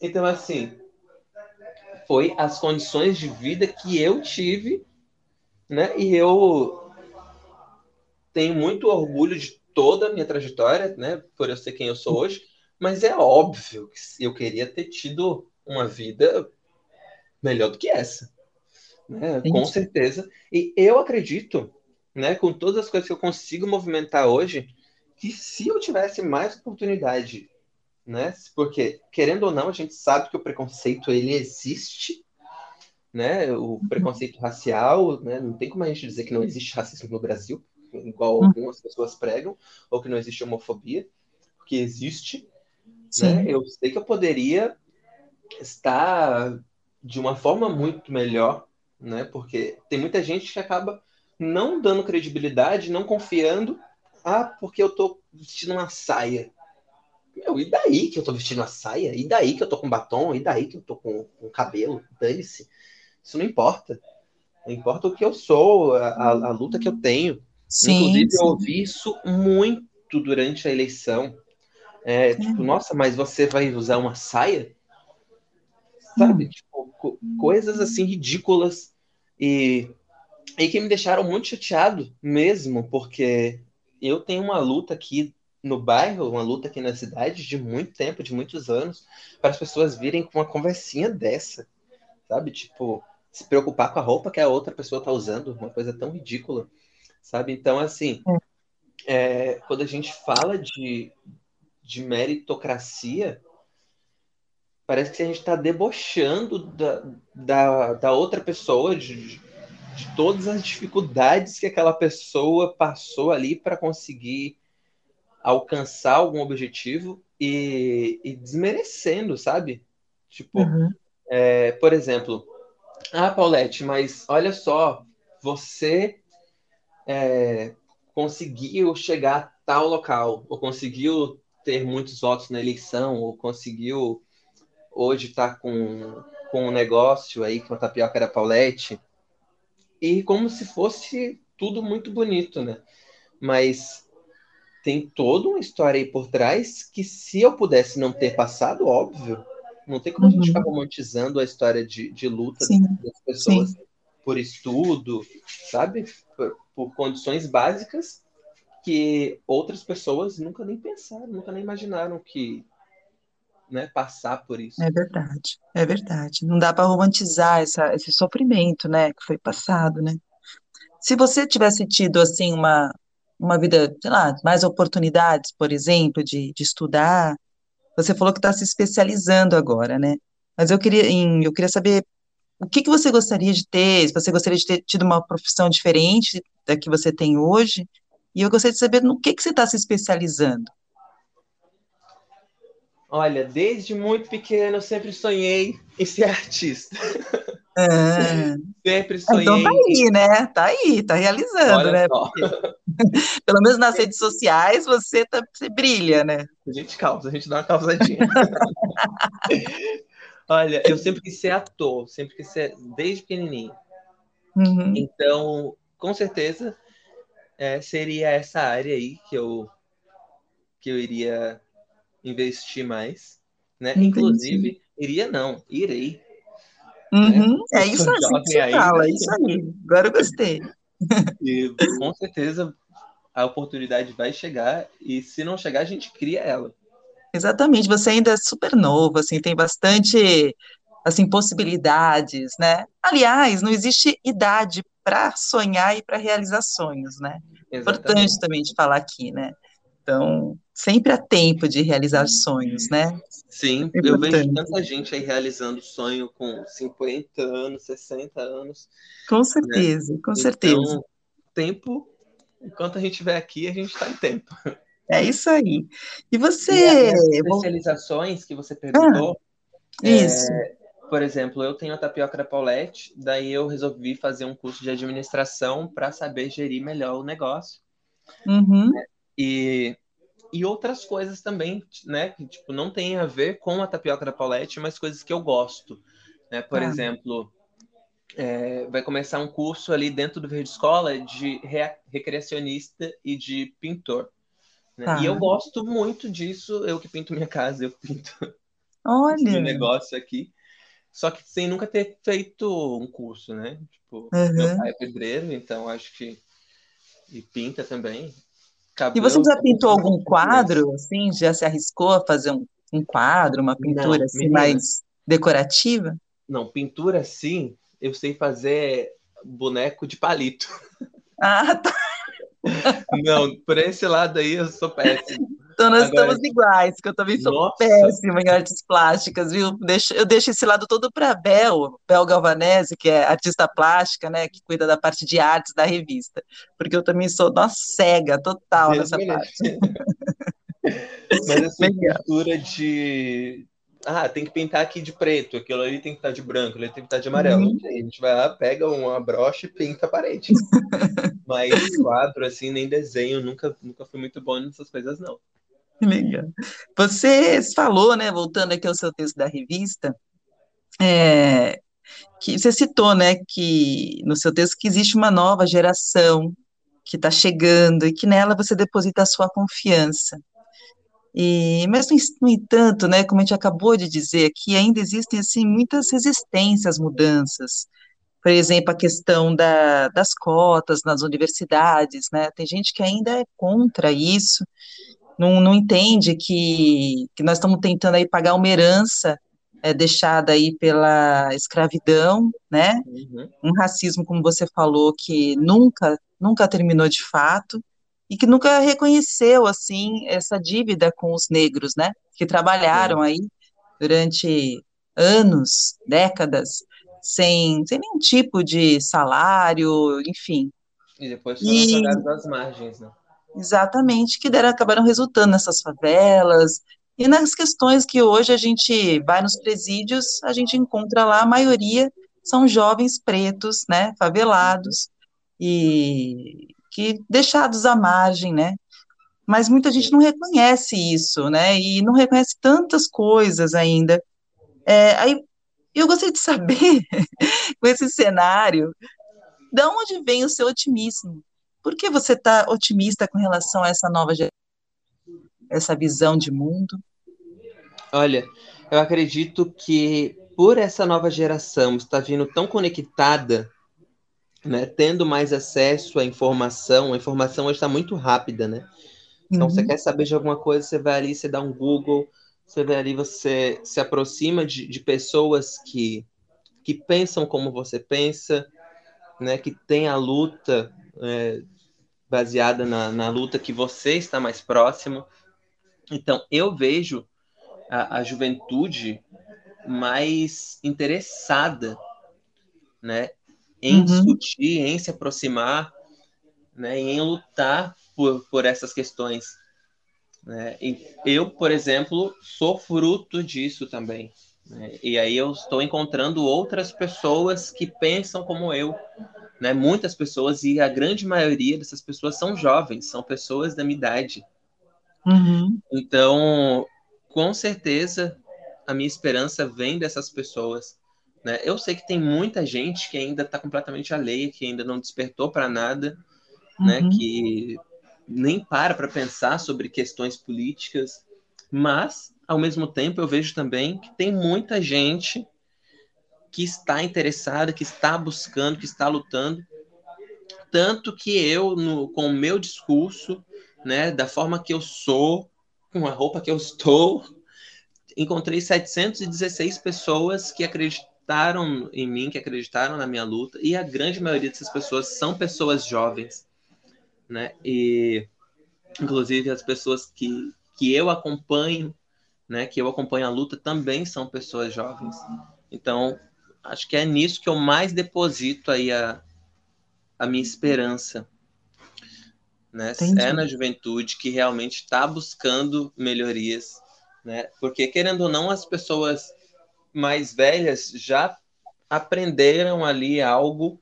Então, assim, foi as condições de vida que eu tive, né? E eu tenho muito orgulho de toda a minha trajetória, né? Por eu ser quem eu sou hoje, mas é óbvio que eu queria ter tido uma vida melhor do que essa, né? Com certeza. E eu acredito, né? Com todas as coisas que eu consigo movimentar hoje, que se eu tivesse mais oportunidade, né? Porque querendo ou não, a gente sabe que o preconceito ele existe, né? O preconceito racial, né? Não tem como a gente dizer que não existe racismo no Brasil, igual Uhum. algumas pessoas pregam, ou que não existe homofobia, porque existe, né? Eu sei que eu poderia estar de uma forma muito melhor, né? Porque tem muita gente que acaba não dando credibilidade, não confiando. Ah, porque eu tô vestindo uma saia. Meu, e daí que eu tô vestindo uma saia? E daí que eu tô com batom? E daí que eu tô com, com cabelo? Dane-se. Isso não importa. Não importa o que eu sou, a, a, a luta que eu tenho. Sim, Inclusive, eu sim. ouvi isso muito durante a eleição. É, tipo, nossa, mas você vai usar uma saia? Sabe? Hum. Tipo, co coisas assim ridículas e, e que me deixaram muito chateado mesmo, porque eu tenho uma luta aqui no bairro, uma luta aqui na cidade de muito tempo, de muitos anos, para as pessoas virem com uma conversinha dessa, sabe? Tipo, se preocupar com a roupa que a outra pessoa está usando, uma coisa tão ridícula, sabe? Então, assim, é, quando a gente fala de, de meritocracia, parece que a gente está debochando da, da, da, outra pessoa, de, de todas as dificuldades que aquela pessoa passou ali para conseguir alcançar algum objetivo e, e desmerecendo, sabe? Tipo, uhum. é, por exemplo, ah, Paulette, mas olha só, você é, conseguiu chegar a tal local, ou conseguiu ter muitos votos na eleição, ou conseguiu hoje estar tá com, com um negócio aí, com a tapioca da Paulette, e como se fosse tudo muito bonito, né? Mas tem toda uma história aí por trás que se eu pudesse não ter passado, óbvio, não tem como uhum. a gente uhum. ficar romantizando a história de, de luta Sim. das pessoas Sim. por estudo, sabe? Por, por, condições básicas que outras pessoas nunca nem pensaram, nunca nem imaginaram que né, passar por isso. É verdade, é verdade. Não dá para romantizar essa, esse sofrimento, né, que foi passado, né? Se você tivesse tido assim uma uma vida, sei lá, mais oportunidades, por exemplo, de, de estudar. Você falou que está se especializando agora, né? Mas eu queria, eu queria saber o que, que você gostaria de ter, se você gostaria de ter tido uma profissão diferente da que você tem hoje, e eu gostaria de saber no que, que você está se especializando. Olha, desde muito pequeno eu sempre sonhei em ser artista. É. Sempre sonhei. Então tá aí, né? Tá aí, tá realizando, Olha né? Porque, pelo menos nas redes sociais você, tá, você brilha, né? A gente causa, a gente dá uma causadinha. Olha, eu sempre quis ser ator, sempre quis ser desde pequenininho. Uhum. Então, com certeza, é, seria essa área aí que eu que eu iria investir mais, né? Inclusive, iria não, irei Uhum, né? É isso assim que se fala, é isso aí. Agora eu gostei. E com certeza a oportunidade vai chegar e se não chegar, a gente cria ela. Exatamente, você ainda é super novo, assim, tem bastante assim possibilidades, né? Aliás, não existe idade para sonhar e para realizar sonhos, né? Exatamente. Importante também de falar aqui, né? Então, sempre há tempo de realizar sonhos, né? Sim, é eu vejo tanta gente aí realizando sonho com 50 anos, 60 anos. Com né? certeza, né? com então, certeza. tempo, enquanto a gente estiver aqui, a gente está em tempo. É isso aí. E você. E as especializações que você perguntou. Ah, isso. É, por exemplo, eu tenho a tapioca da Paulette, daí eu resolvi fazer um curso de administração para saber gerir melhor o negócio. Uhum. E, e outras coisas também, né? Que tipo, não tem a ver com a tapioca da Paulette, mas coisas que eu gosto. Né? Por ah. exemplo, é, vai começar um curso ali dentro do Verde Escola de re recreacionista e de pintor. Né? Ah. E eu gosto muito disso. Eu que pinto minha casa, eu pinto Olha. negócio aqui. Só que sem nunca ter feito um curso, né? Tipo, uhum. meu pai é pedreiro, então acho que. E pinta também. Cabelo, e você já pintou algum quadro, assim? Já se arriscou a fazer um, um quadro, uma pintura não, assim, mais decorativa? Não, pintura sim, eu sei fazer boneco de palito. Ah, tá. Não, por esse lado aí eu sou péssimo. Então nós Agora, estamos iguais, que eu também sou nossa. péssima em artes plásticas, viu? Deixo, eu deixo esse lado todo para a Bel, Bel Galvanese, que é artista plástica, né, que cuida da parte de artes da revista, porque eu também sou, nossa, cega total Deus nessa parte. Mas essa pintura de... Ah, tem que pintar aqui de preto, aquilo ali tem que estar de branco, ali tem que estar de amarelo. Uhum. A gente vai lá, pega uma brocha e pinta a parede. Mas quadro, assim, nem desenho, nunca, nunca fui muito bom nessas coisas, não. Legal. Você falou, né, voltando aqui ao seu texto da revista, é, que você citou, né, que no seu texto que existe uma nova geração que está chegando e que nela você deposita a sua confiança. E, mas, no entanto, né, como a gente acabou de dizer aqui, ainda existem, assim, muitas resistências às mudanças. Por exemplo, a questão da, das cotas nas universidades, né, tem gente que ainda é contra isso, não, não entende que, que nós estamos tentando aí pagar uma herança é, deixada aí pela escravidão, né? Uhum. Um racismo, como você falou, que nunca, nunca terminou de fato e que nunca reconheceu, assim, essa dívida com os negros, né? Que trabalharam aí durante anos, décadas, sem, sem nenhum tipo de salário, enfim. E depois foram e... jogados às margens, né? Exatamente, que deram, acabaram resultando nessas favelas, e nas questões que hoje a gente vai nos presídios, a gente encontra lá, a maioria são jovens pretos, né, favelados, e que deixados à margem, né, mas muita gente não reconhece isso, né, e não reconhece tantas coisas ainda. É, aí eu gostaria de saber, com esse cenário, de onde vem o seu otimismo? Por que você está otimista com relação a essa nova geração? essa visão de mundo? Olha, eu acredito que por essa nova geração estar vindo tão conectada, né, tendo mais acesso à informação, a informação hoje está muito rápida, né? Então, uhum. você quer saber de alguma coisa, você vai ali, você dá um Google, você vai ali, você se aproxima de, de pessoas que, que pensam como você pensa, né, que tem a luta é, baseada na, na luta que você está mais próximo. Então, eu vejo a, a juventude mais interessada, né, em uhum. discutir, em se aproximar, né, em lutar por, por essas questões. Né? Eu, por exemplo, sou fruto disso também. Né? E aí eu estou encontrando outras pessoas que pensam como eu, né? Muitas pessoas e a grande maioria dessas pessoas são jovens, são pessoas da minha idade. Uhum. Então, com certeza, a minha esperança vem dessas pessoas. Né? Eu sei que tem muita gente que ainda está completamente alheia, que ainda não despertou para nada, né? uhum. né? que nem para para pensar sobre questões políticas, mas, ao mesmo tempo, eu vejo também que tem muita gente que está interessada, que está buscando, que está lutando, tanto que eu, no, com o meu discurso, né, da forma que eu sou, com a roupa que eu estou, encontrei 716 pessoas que acreditaram em mim, que acreditaram na minha luta, e a grande maioria dessas pessoas são pessoas jovens, né? E inclusive as pessoas que, que eu acompanho, né, que eu acompanho a luta também são pessoas jovens. Então, acho que é nisso que eu mais deposito aí a, a minha esperança, né? É na juventude que realmente está buscando melhorias, né? Porque querendo ou não, as pessoas mais velhas já aprenderam ali algo,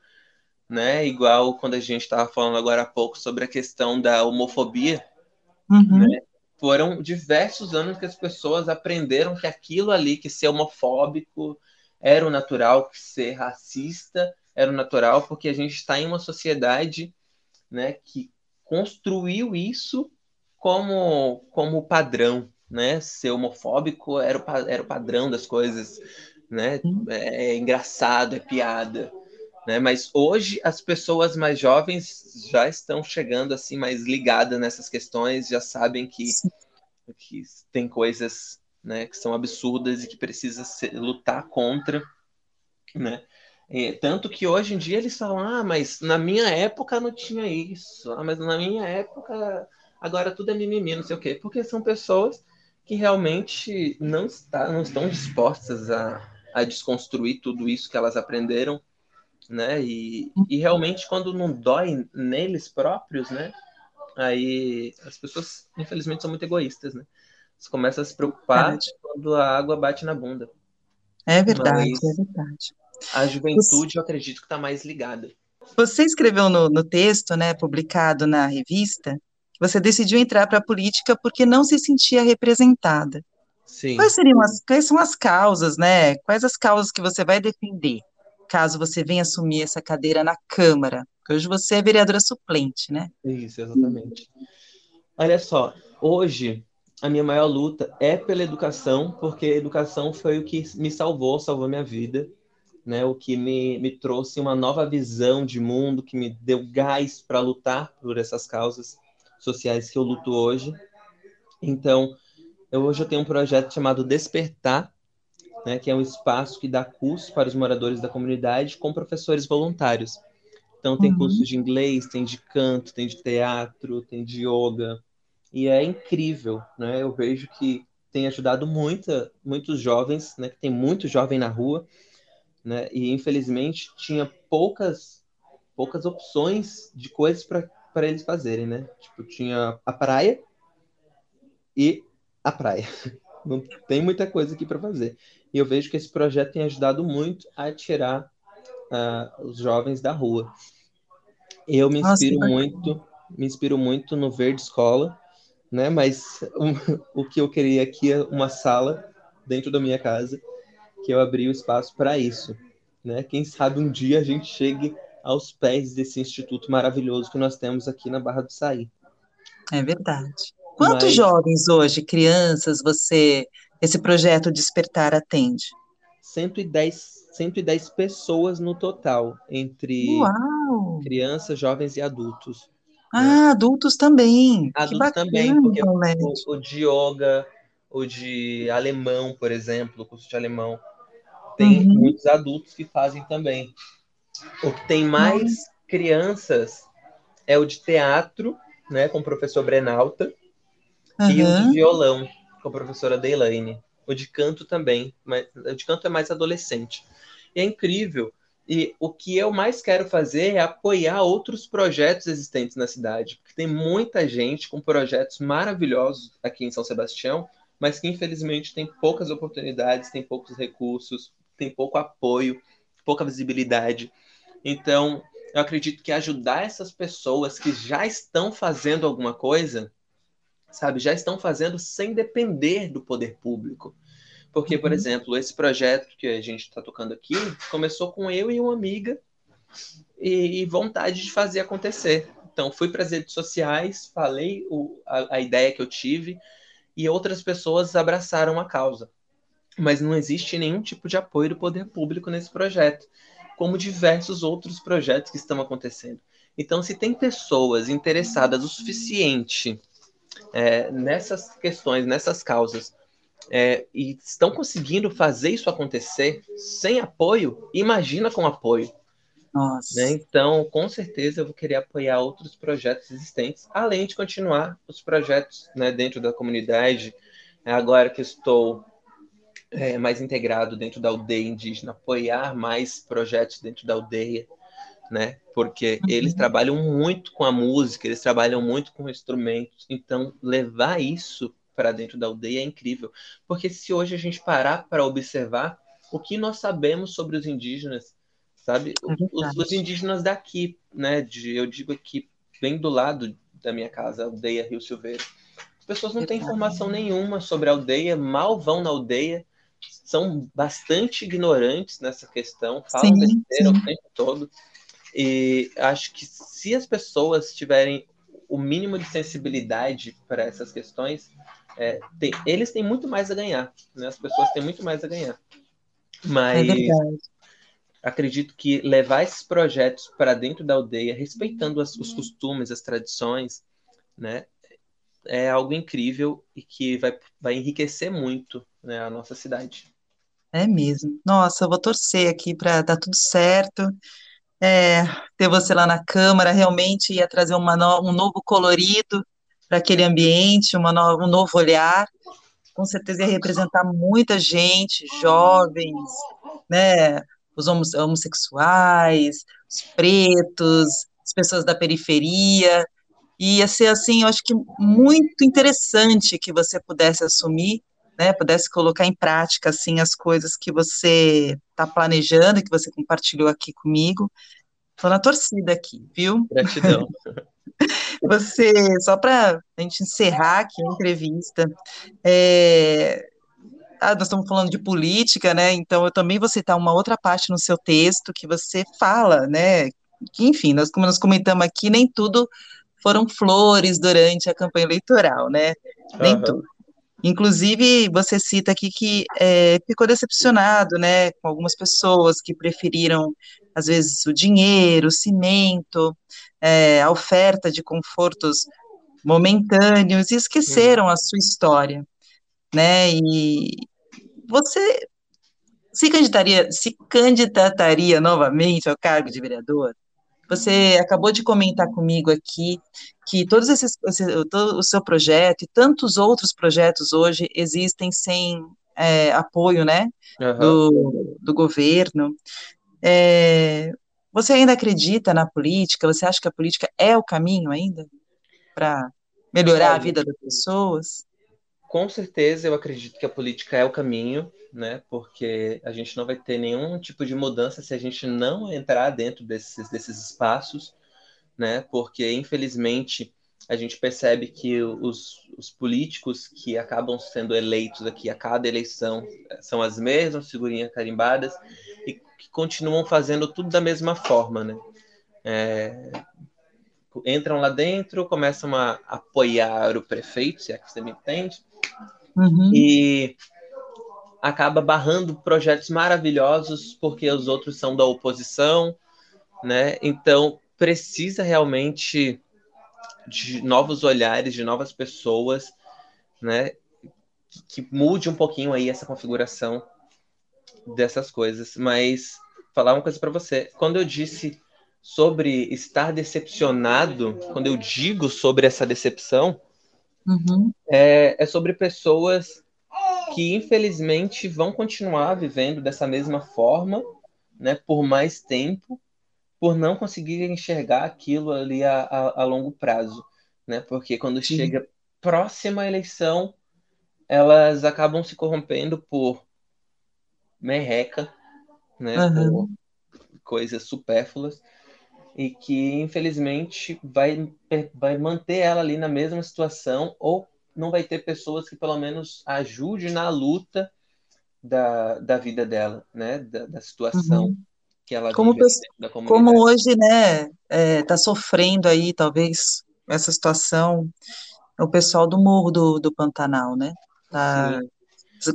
né? Igual quando a gente estava falando agora há pouco sobre a questão da homofobia, uhum. né? Foram diversos anos que as pessoas aprenderam que aquilo ali, que ser homofóbico era o natural, ser racista era o natural, porque a gente está em uma sociedade, né, que construiu isso como, como padrão, né? Ser homofóbico era o, era o padrão das coisas, né? É, é engraçado, é piada, né? Mas hoje as pessoas mais jovens já estão chegando assim mais ligadas nessas questões, já sabem que, que tem coisas, né, que são absurdas e que precisa ser, lutar contra, né? É, tanto que hoje em dia eles falam, ah, mas na minha época não tinha isso, ah, mas na minha época agora tudo é mimimi, não sei o quê, porque são pessoas que realmente não, está, não estão dispostas a, a desconstruir tudo isso que elas aprenderam, né? E, e realmente quando não dói neles próprios, né? Aí as pessoas, infelizmente, são muito egoístas, né? Você começa a se preocupar é quando a água bate na bunda. É verdade, Mas... é verdade. A juventude, Você... eu acredito que está mais ligada. Você escreveu no, no, texto, né, publicado na revista, que você decidiu entrar para a política porque não se sentia representada. Sim. Quais seriam as, quais são as causas, né? Quais as causas que você vai defender caso você venha assumir essa cadeira na Câmara? Porque hoje você é vereadora suplente, né? Isso, exatamente. Olha só, hoje a minha maior luta é pela educação, porque a educação foi o que me salvou, salvou minha vida né, o que me, me trouxe uma nova visão de mundo, que me deu gás para lutar por essas causas sociais que eu luto hoje. Então, eu, hoje eu tenho um projeto chamado Despertar, né, que é um espaço que dá curso para os moradores da comunidade com professores voluntários. Então, tem uhum. cursos de inglês, tem de canto, tem de teatro, tem de yoga, e é incrível, né? Eu vejo que tem ajudado muita, muitos jovens, né? Que tem muito jovem na rua, né? E infelizmente tinha poucas, poucas opções de coisas para eles fazerem, né? Tipo, tinha a praia e a praia. Não tem muita coisa aqui para fazer. E eu vejo que esse projeto tem ajudado muito a tirar uh, os jovens da rua. Eu me inspiro Nossa, muito, me inspiro muito no Verde Escola, né? Mas um, o que eu queria aqui é uma sala dentro da minha casa que eu abri o espaço para isso, né? Quem sabe um dia a gente chegue aos pés desse instituto maravilhoso que nós temos aqui na Barra do Saí. É verdade. Quantos Mas... jovens hoje, crianças, você esse projeto Despertar atende? 110, 110 pessoas no total, entre Uau. crianças, jovens e adultos. Ah, né? adultos também. Adultos também, porque o, o, de yoga, o de alemão, por exemplo, o curso de alemão, tem uhum. muitos adultos que fazem também. O que tem mais uhum. crianças é o de teatro, né, com o professor Brenalta, uhum. e o de violão, com a professora Deilane. O de canto também, mas o de canto é mais adolescente. E é incrível e o que eu mais quero fazer é apoiar outros projetos existentes na cidade, porque tem muita gente com projetos maravilhosos aqui em São Sebastião, mas que infelizmente tem poucas oportunidades, tem poucos recursos, tem pouco apoio, pouca visibilidade. Então, eu acredito que ajudar essas pessoas que já estão fazendo alguma coisa, sabe, já estão fazendo sem depender do poder público. Porque, por uhum. exemplo, esse projeto que a gente está tocando aqui começou com eu e uma amiga e, e vontade de fazer acontecer. Então, fui para as redes sociais, falei o, a, a ideia que eu tive e outras pessoas abraçaram a causa. Mas não existe nenhum tipo de apoio do poder público nesse projeto, como diversos outros projetos que estão acontecendo. Então, se tem pessoas interessadas o suficiente é, nessas questões, nessas causas, é, e estão conseguindo fazer isso acontecer sem apoio, imagina com apoio. Né? Então, com certeza, eu vou querer apoiar outros projetos existentes, além de continuar os projetos né, dentro da comunidade. Agora que estou é, mais integrado dentro da aldeia indígena, apoiar mais projetos dentro da aldeia, né? Porque uhum. eles trabalham muito com a música, eles trabalham muito com instrumentos. Então, levar isso para dentro da aldeia é incrível. Porque se hoje a gente parar para observar o que nós sabemos sobre os indígenas, sabe? É os, os, indígenas daqui, né? De, eu digo aqui, bem do lado da minha casa, aldeia Rio Silveiro. As pessoas não têm informação nenhuma sobre a aldeia, mal vão na aldeia, são bastante ignorantes nessa questão, falam besteira o tempo todo. E acho que se as pessoas tiverem o mínimo de sensibilidade para essas questões, é, tem, eles têm muito mais a ganhar, né? As pessoas têm muito mais a ganhar. Mas é acredito que levar esses projetos para dentro da aldeia, respeitando as, os costumes, as tradições, né? É algo incrível e que vai, vai enriquecer muito né, a nossa cidade. É mesmo. Nossa, eu vou torcer aqui para dar tudo certo. É, ter você lá na Câmara realmente ia trazer no, um novo colorido para aquele ambiente, uma no, um novo olhar. Com certeza ia representar muita gente, jovens, né, os homossexuais, os pretos, as pessoas da periferia. E ia ser assim, eu acho que muito interessante que você pudesse assumir, né, pudesse colocar em prática assim as coisas que você está planejando, que você compartilhou aqui comigo. Estou na torcida aqui, viu? Gratidão. Você, só para a gente encerrar aqui a entrevista, é, ah, nós estamos falando de política, né? Então eu também vou citar uma outra parte no seu texto que você fala, né? Que, enfim, nós, como nós comentamos aqui, nem tudo foram flores durante a campanha eleitoral, né? Nem uhum. tudo. Inclusive, você cita aqui que é, ficou decepcionado, né, com algumas pessoas que preferiram, às vezes, o dinheiro, o cimento, é, a oferta de confortos momentâneos e esqueceram a sua história, né? E você se candidataria, se candidataria novamente ao cargo de vereador? Você acabou de comentar comigo aqui que todos esses, todo o seu projeto e tantos outros projetos hoje existem sem é, apoio, né, uhum. do, do governo. É, você ainda acredita na política? Você acha que a política é o caminho ainda para melhorar a vida das pessoas? Com certeza, eu acredito que a política é o caminho, né? Porque a gente não vai ter nenhum tipo de mudança se a gente não entrar dentro desses, desses espaços, né? Porque, infelizmente, a gente percebe que os, os políticos que acabam sendo eleitos aqui a cada eleição são as mesmas figurinhas carimbadas e que continuam fazendo tudo da mesma forma, né? É, entram lá dentro, começam a apoiar o prefeito, se é que você me entende, uhum. e acaba barrando projetos maravilhosos porque os outros são da oposição, né? Então precisa realmente de novos olhares, de novas pessoas, né? Que, que mude um pouquinho aí essa configuração dessas coisas. Mas falar uma coisa para você, quando eu disse sobre estar decepcionado, quando eu digo sobre essa decepção, uhum. é, é sobre pessoas que infelizmente vão continuar vivendo dessa mesma forma, né, por mais tempo, por não conseguir enxergar aquilo ali a, a, a longo prazo, né? Porque quando Sim. chega próxima eleição, elas acabam se corrompendo por merreca, né? Uhum. Coisas supérfluas e que infelizmente vai, vai manter ela ali na mesma situação ou não vai ter pessoas que pelo menos ajudem na luta da, da vida dela, né, da, da situação uhum. que ela como. Como hoje, né, está é, sofrendo aí talvez essa situação o pessoal do Morro do, do Pantanal, né? Tá,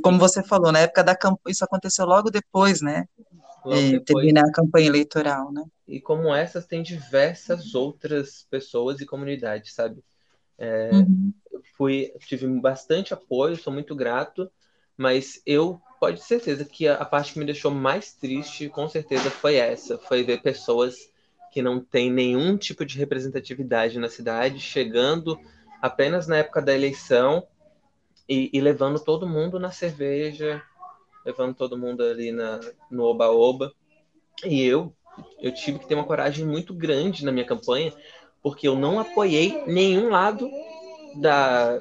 como você falou, na época da campanha, isso aconteceu logo depois, né? Logo de depois. terminar a campanha eleitoral, né? E como essas, tem diversas outras pessoas e comunidades, sabe? É, uhum. fui, tive bastante apoio, sou muito grato, mas eu pode ter certeza que a, a, parte que me deixou mais triste, com certeza, foi essa, foi ver pessoas que não têm nenhum tipo de representatividade na cidade chegando apenas na época da eleição e, e levando todo mundo na cerveja, levando todo mundo ali na, no oba-oba. E eu eu tive que ter uma coragem muito grande na minha campanha, porque eu não apoiei nenhum lado da,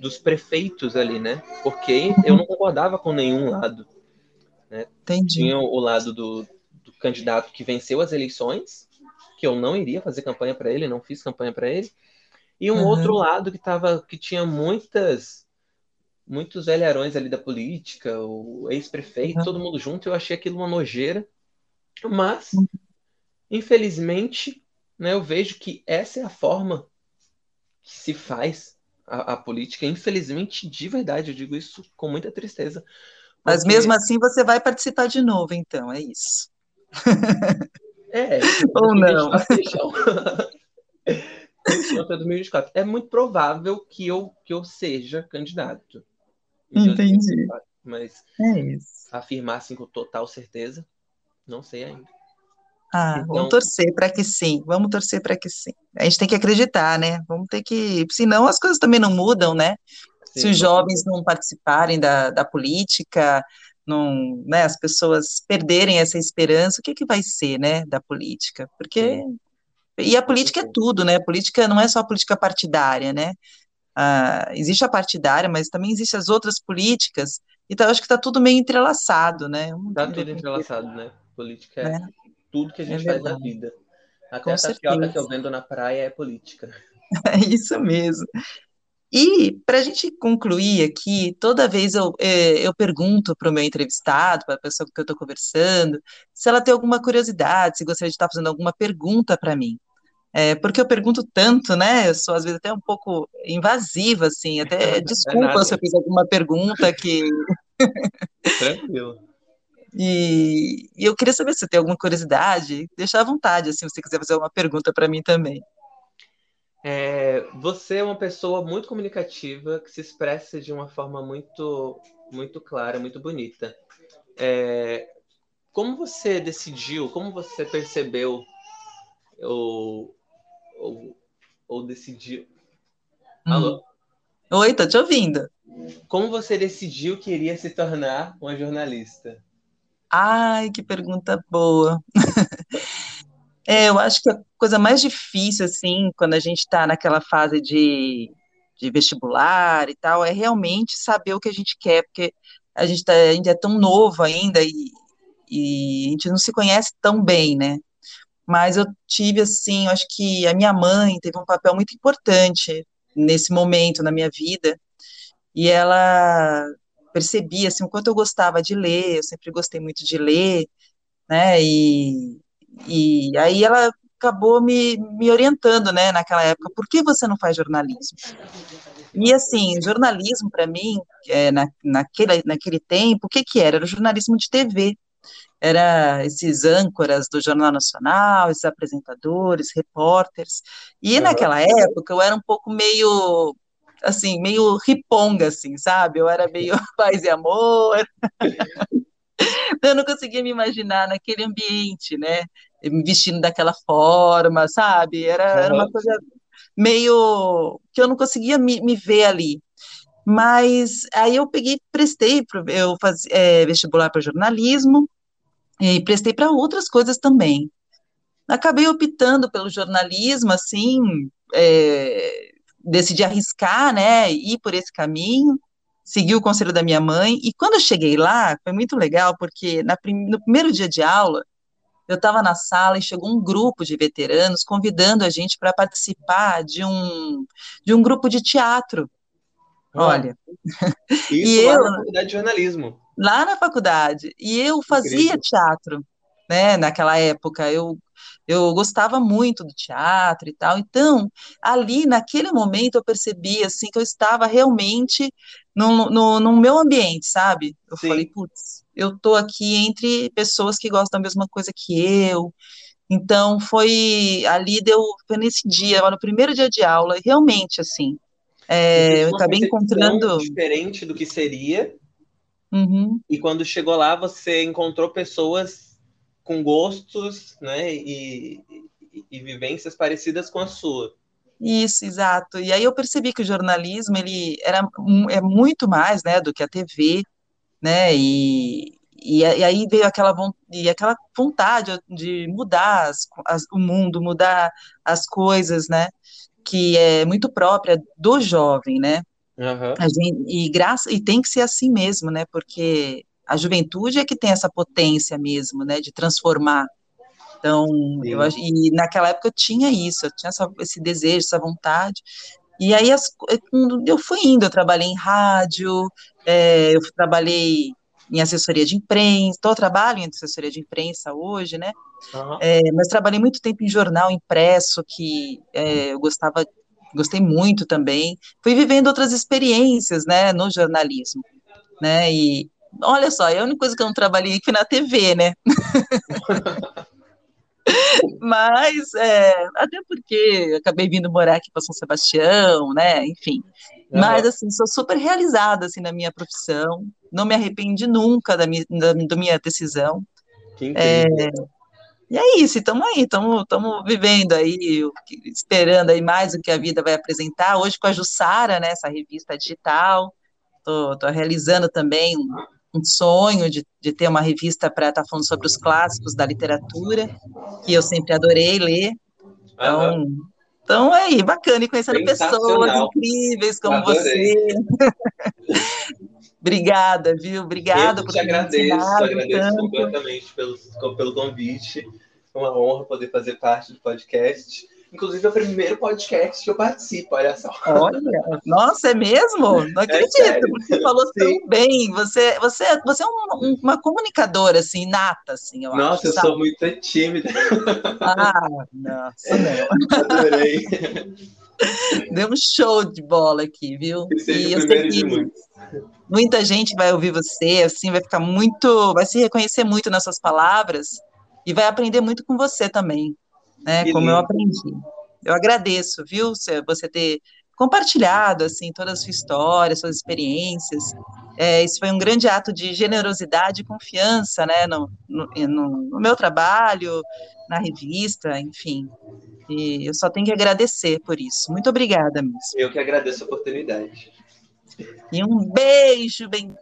dos prefeitos ali, né? Porque eu não concordava com nenhum lado. Né? Tinha o lado do, do candidato que venceu as eleições, que eu não iria fazer campanha para ele, não fiz campanha para ele, e um uhum. outro lado que tava, que tinha muitas muitos velharões ali da política, o ex-prefeito, uhum. todo mundo junto, eu achei aquilo uma nojeira. Mas, infelizmente, né, eu vejo que essa é a forma que se faz a, a, política. Infelizmente, de verdade, eu digo isso com muita tristeza. Porque... Mas mesmo assim você vai participar de novo, então, é isso. É, ou não. É muito provável que eu, que eu seja candidato. Entendi. Mas é afirmar assim com total certeza, não sei ainda. Ah, então... vamos torcer para que sim, vamos torcer para que sim. A gente tem que acreditar, né? Vamos ter que. Senão as coisas também não mudam, né? Sim, Se os jovens não participarem da, da política, não, né, as pessoas perderem essa esperança, o que, que vai ser, né, da política? Porque. Sim. E a política é tudo, né? A política não é só a política partidária, né? Ah, existe a partidária, mas também existem as outras políticas, então eu acho que está tudo meio entrelaçado, né? Está tudo entrelaçado, né? Política é, é, tudo que a gente é faz na vida. Até Com a tapioca que eu vendo na praia é política. É isso mesmo. E para a gente concluir aqui, toda vez eu, é, eu pergunto para o meu entrevistado, para a pessoa que eu estou conversando, se ela tem alguma curiosidade, se gostaria de estar fazendo alguma pergunta para mim. É, porque eu pergunto tanto, né? Eu sou às vezes até um pouco invasiva, assim, até desculpa é se eu fiz alguma pergunta que. Tranquilo. E, e, eu queria saber se você tem alguma curiosidade, deixa à vontade, assim, se você quiser fazer uma pergunta para mim também. É, você é uma pessoa muito comunicativa, que se expressa de uma forma muito, muito clara, muito bonita. É, como você decidiu, como você percebeu ou, ou, ou decidiu? Hum. Alô? Oi, tô te ouvindo. Como você decidiu que iria se tornar uma jornalista? Ai, que pergunta boa. é, eu acho que a coisa mais difícil, assim, quando a gente está naquela fase de, de vestibular e tal, é realmente saber o que a gente quer, porque a gente, tá, a gente é tão novo ainda e, e a gente não se conhece tão bem, né? Mas eu tive, assim, eu acho que a minha mãe teve um papel muito importante nesse momento na minha vida, e ela percebia assim, o quanto eu gostava de ler, eu sempre gostei muito de ler, né, e, e aí ela acabou me, me orientando, né, naquela época, por que você não faz jornalismo? E assim, jornalismo para mim, é, na, naquele, naquele tempo, o que que era? Era jornalismo de TV, era esses âncoras do Jornal Nacional, esses apresentadores, repórteres, e uhum. naquela época eu era um pouco meio assim, meio riponga, assim, sabe? Eu era meio paz e amor. eu não conseguia me imaginar naquele ambiente, né? Me vestindo daquela forma, sabe? Era, era uma coisa meio que eu não conseguia me, me ver ali. Mas aí eu peguei, prestei, eu faz, é, vestibular para jornalismo e prestei para outras coisas também. Acabei optando pelo jornalismo, assim, é, decidi arriscar, né, ir por esse caminho, segui o conselho da minha mãe, e quando eu cheguei lá, foi muito legal, porque na, no primeiro dia de aula, eu estava na sala e chegou um grupo de veteranos convidando a gente para participar de um, de um grupo de teatro. Olha. Isso e eu, na faculdade de jornalismo. Lá na faculdade. E eu fazia Incrível. teatro, né, naquela época. Eu eu gostava muito do teatro e tal. Então, ali, naquele momento, eu percebi, assim, que eu estava realmente no, no, no meu ambiente, sabe? Eu Sim. falei, putz, eu tô aqui entre pessoas que gostam da mesma coisa que eu. Então, foi, ali deu, foi nesse dia, no primeiro dia de aula, realmente, assim, é, eu acabei encontrando... Diferente do que seria, Uhum. E quando chegou lá, você encontrou pessoas com gostos né, e, e, e, vivências parecidas com a sua. Isso, exato. E aí eu percebi que o jornalismo ele era é muito mais né, do que a TV, né? E, e, e aí veio aquela, e aquela vontade de mudar as, as, o mundo, mudar as coisas, né? Que é muito própria do jovem, né? Uhum. Gente, e, graça, e tem que ser assim mesmo, né? Porque a juventude é que tem essa potência mesmo, né, de transformar. Então, eu, e naquela época eu tinha isso, eu tinha essa, esse desejo, essa vontade. E aí as, eu fui indo, eu trabalhei em rádio, é, eu trabalhei em assessoria de imprensa, estou trabalho em assessoria de imprensa hoje, né? Uhum. É, mas trabalhei muito tempo em jornal impresso, que é, eu gostava, gostei muito também. Fui vivendo outras experiências, né, no jornalismo, né? E, Olha só, é a única coisa que eu não trabalhei aqui na TV, né? Mas, é, até porque acabei vindo morar aqui para São Sebastião, né? Enfim. Uhum. Mas, assim, sou super realizada, assim, na minha profissão. Não me arrependi nunca da minha, da, da minha decisão. Que é, e é isso, estamos aí, estamos vivendo aí, esperando aí mais o que a vida vai apresentar. Hoje com a Jussara, né, essa revista digital, estou realizando também um, um sonho de, de ter uma revista para estar tá falando sobre os clássicos da literatura, que eu sempre adorei ler. Então, uhum. então é aí, bacana, e conhecendo pessoas incríveis como você. Obrigada, viu? Obrigada por te agradeço, agradeço tanto. completamente pelo, pelo convite. É uma honra poder fazer parte do podcast. Inclusive, é o primeiro podcast que eu participo, olha só. Olha, nossa, é mesmo? Não é acredito, é você falou Sim. tão bem. Você, você, você é uma, uma comunicadora, assim, nata, assim, eu Nossa, acho, eu sou muito tímida. Ah, nossa, não. Adorei. Deu um show de bola aqui, viu? E eu sei que muita gente vai ouvir você, assim, vai ficar muito, vai se reconhecer muito nas suas palavras e vai aprender muito com você também né? Como eu aprendi. eu agradeço, viu, você ter compartilhado assim toda a sua história, suas experiências. É, isso foi um grande ato de generosidade e confiança, né, no, no, no, meu trabalho, na revista, enfim. E eu só tenho que agradecer por isso. Muito obrigada, mesmo. Eu que agradeço a oportunidade. E um beijo bem.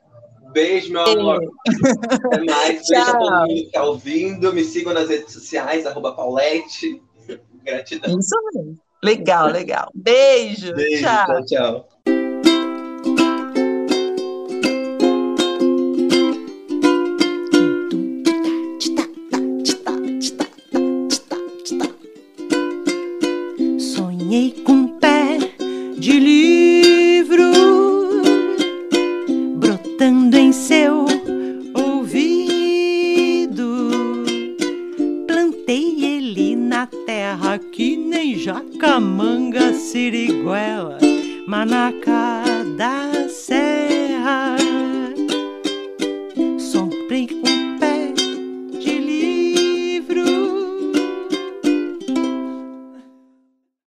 Beijo, meu amor. Até mais. Beijo a todo mundo que está ouvindo. Me sigam nas redes sociais, arroba Paulette. Gratidão. Isso mesmo. Legal, legal. Beijo. Beijo tchau, tchau. tchau. Da serra.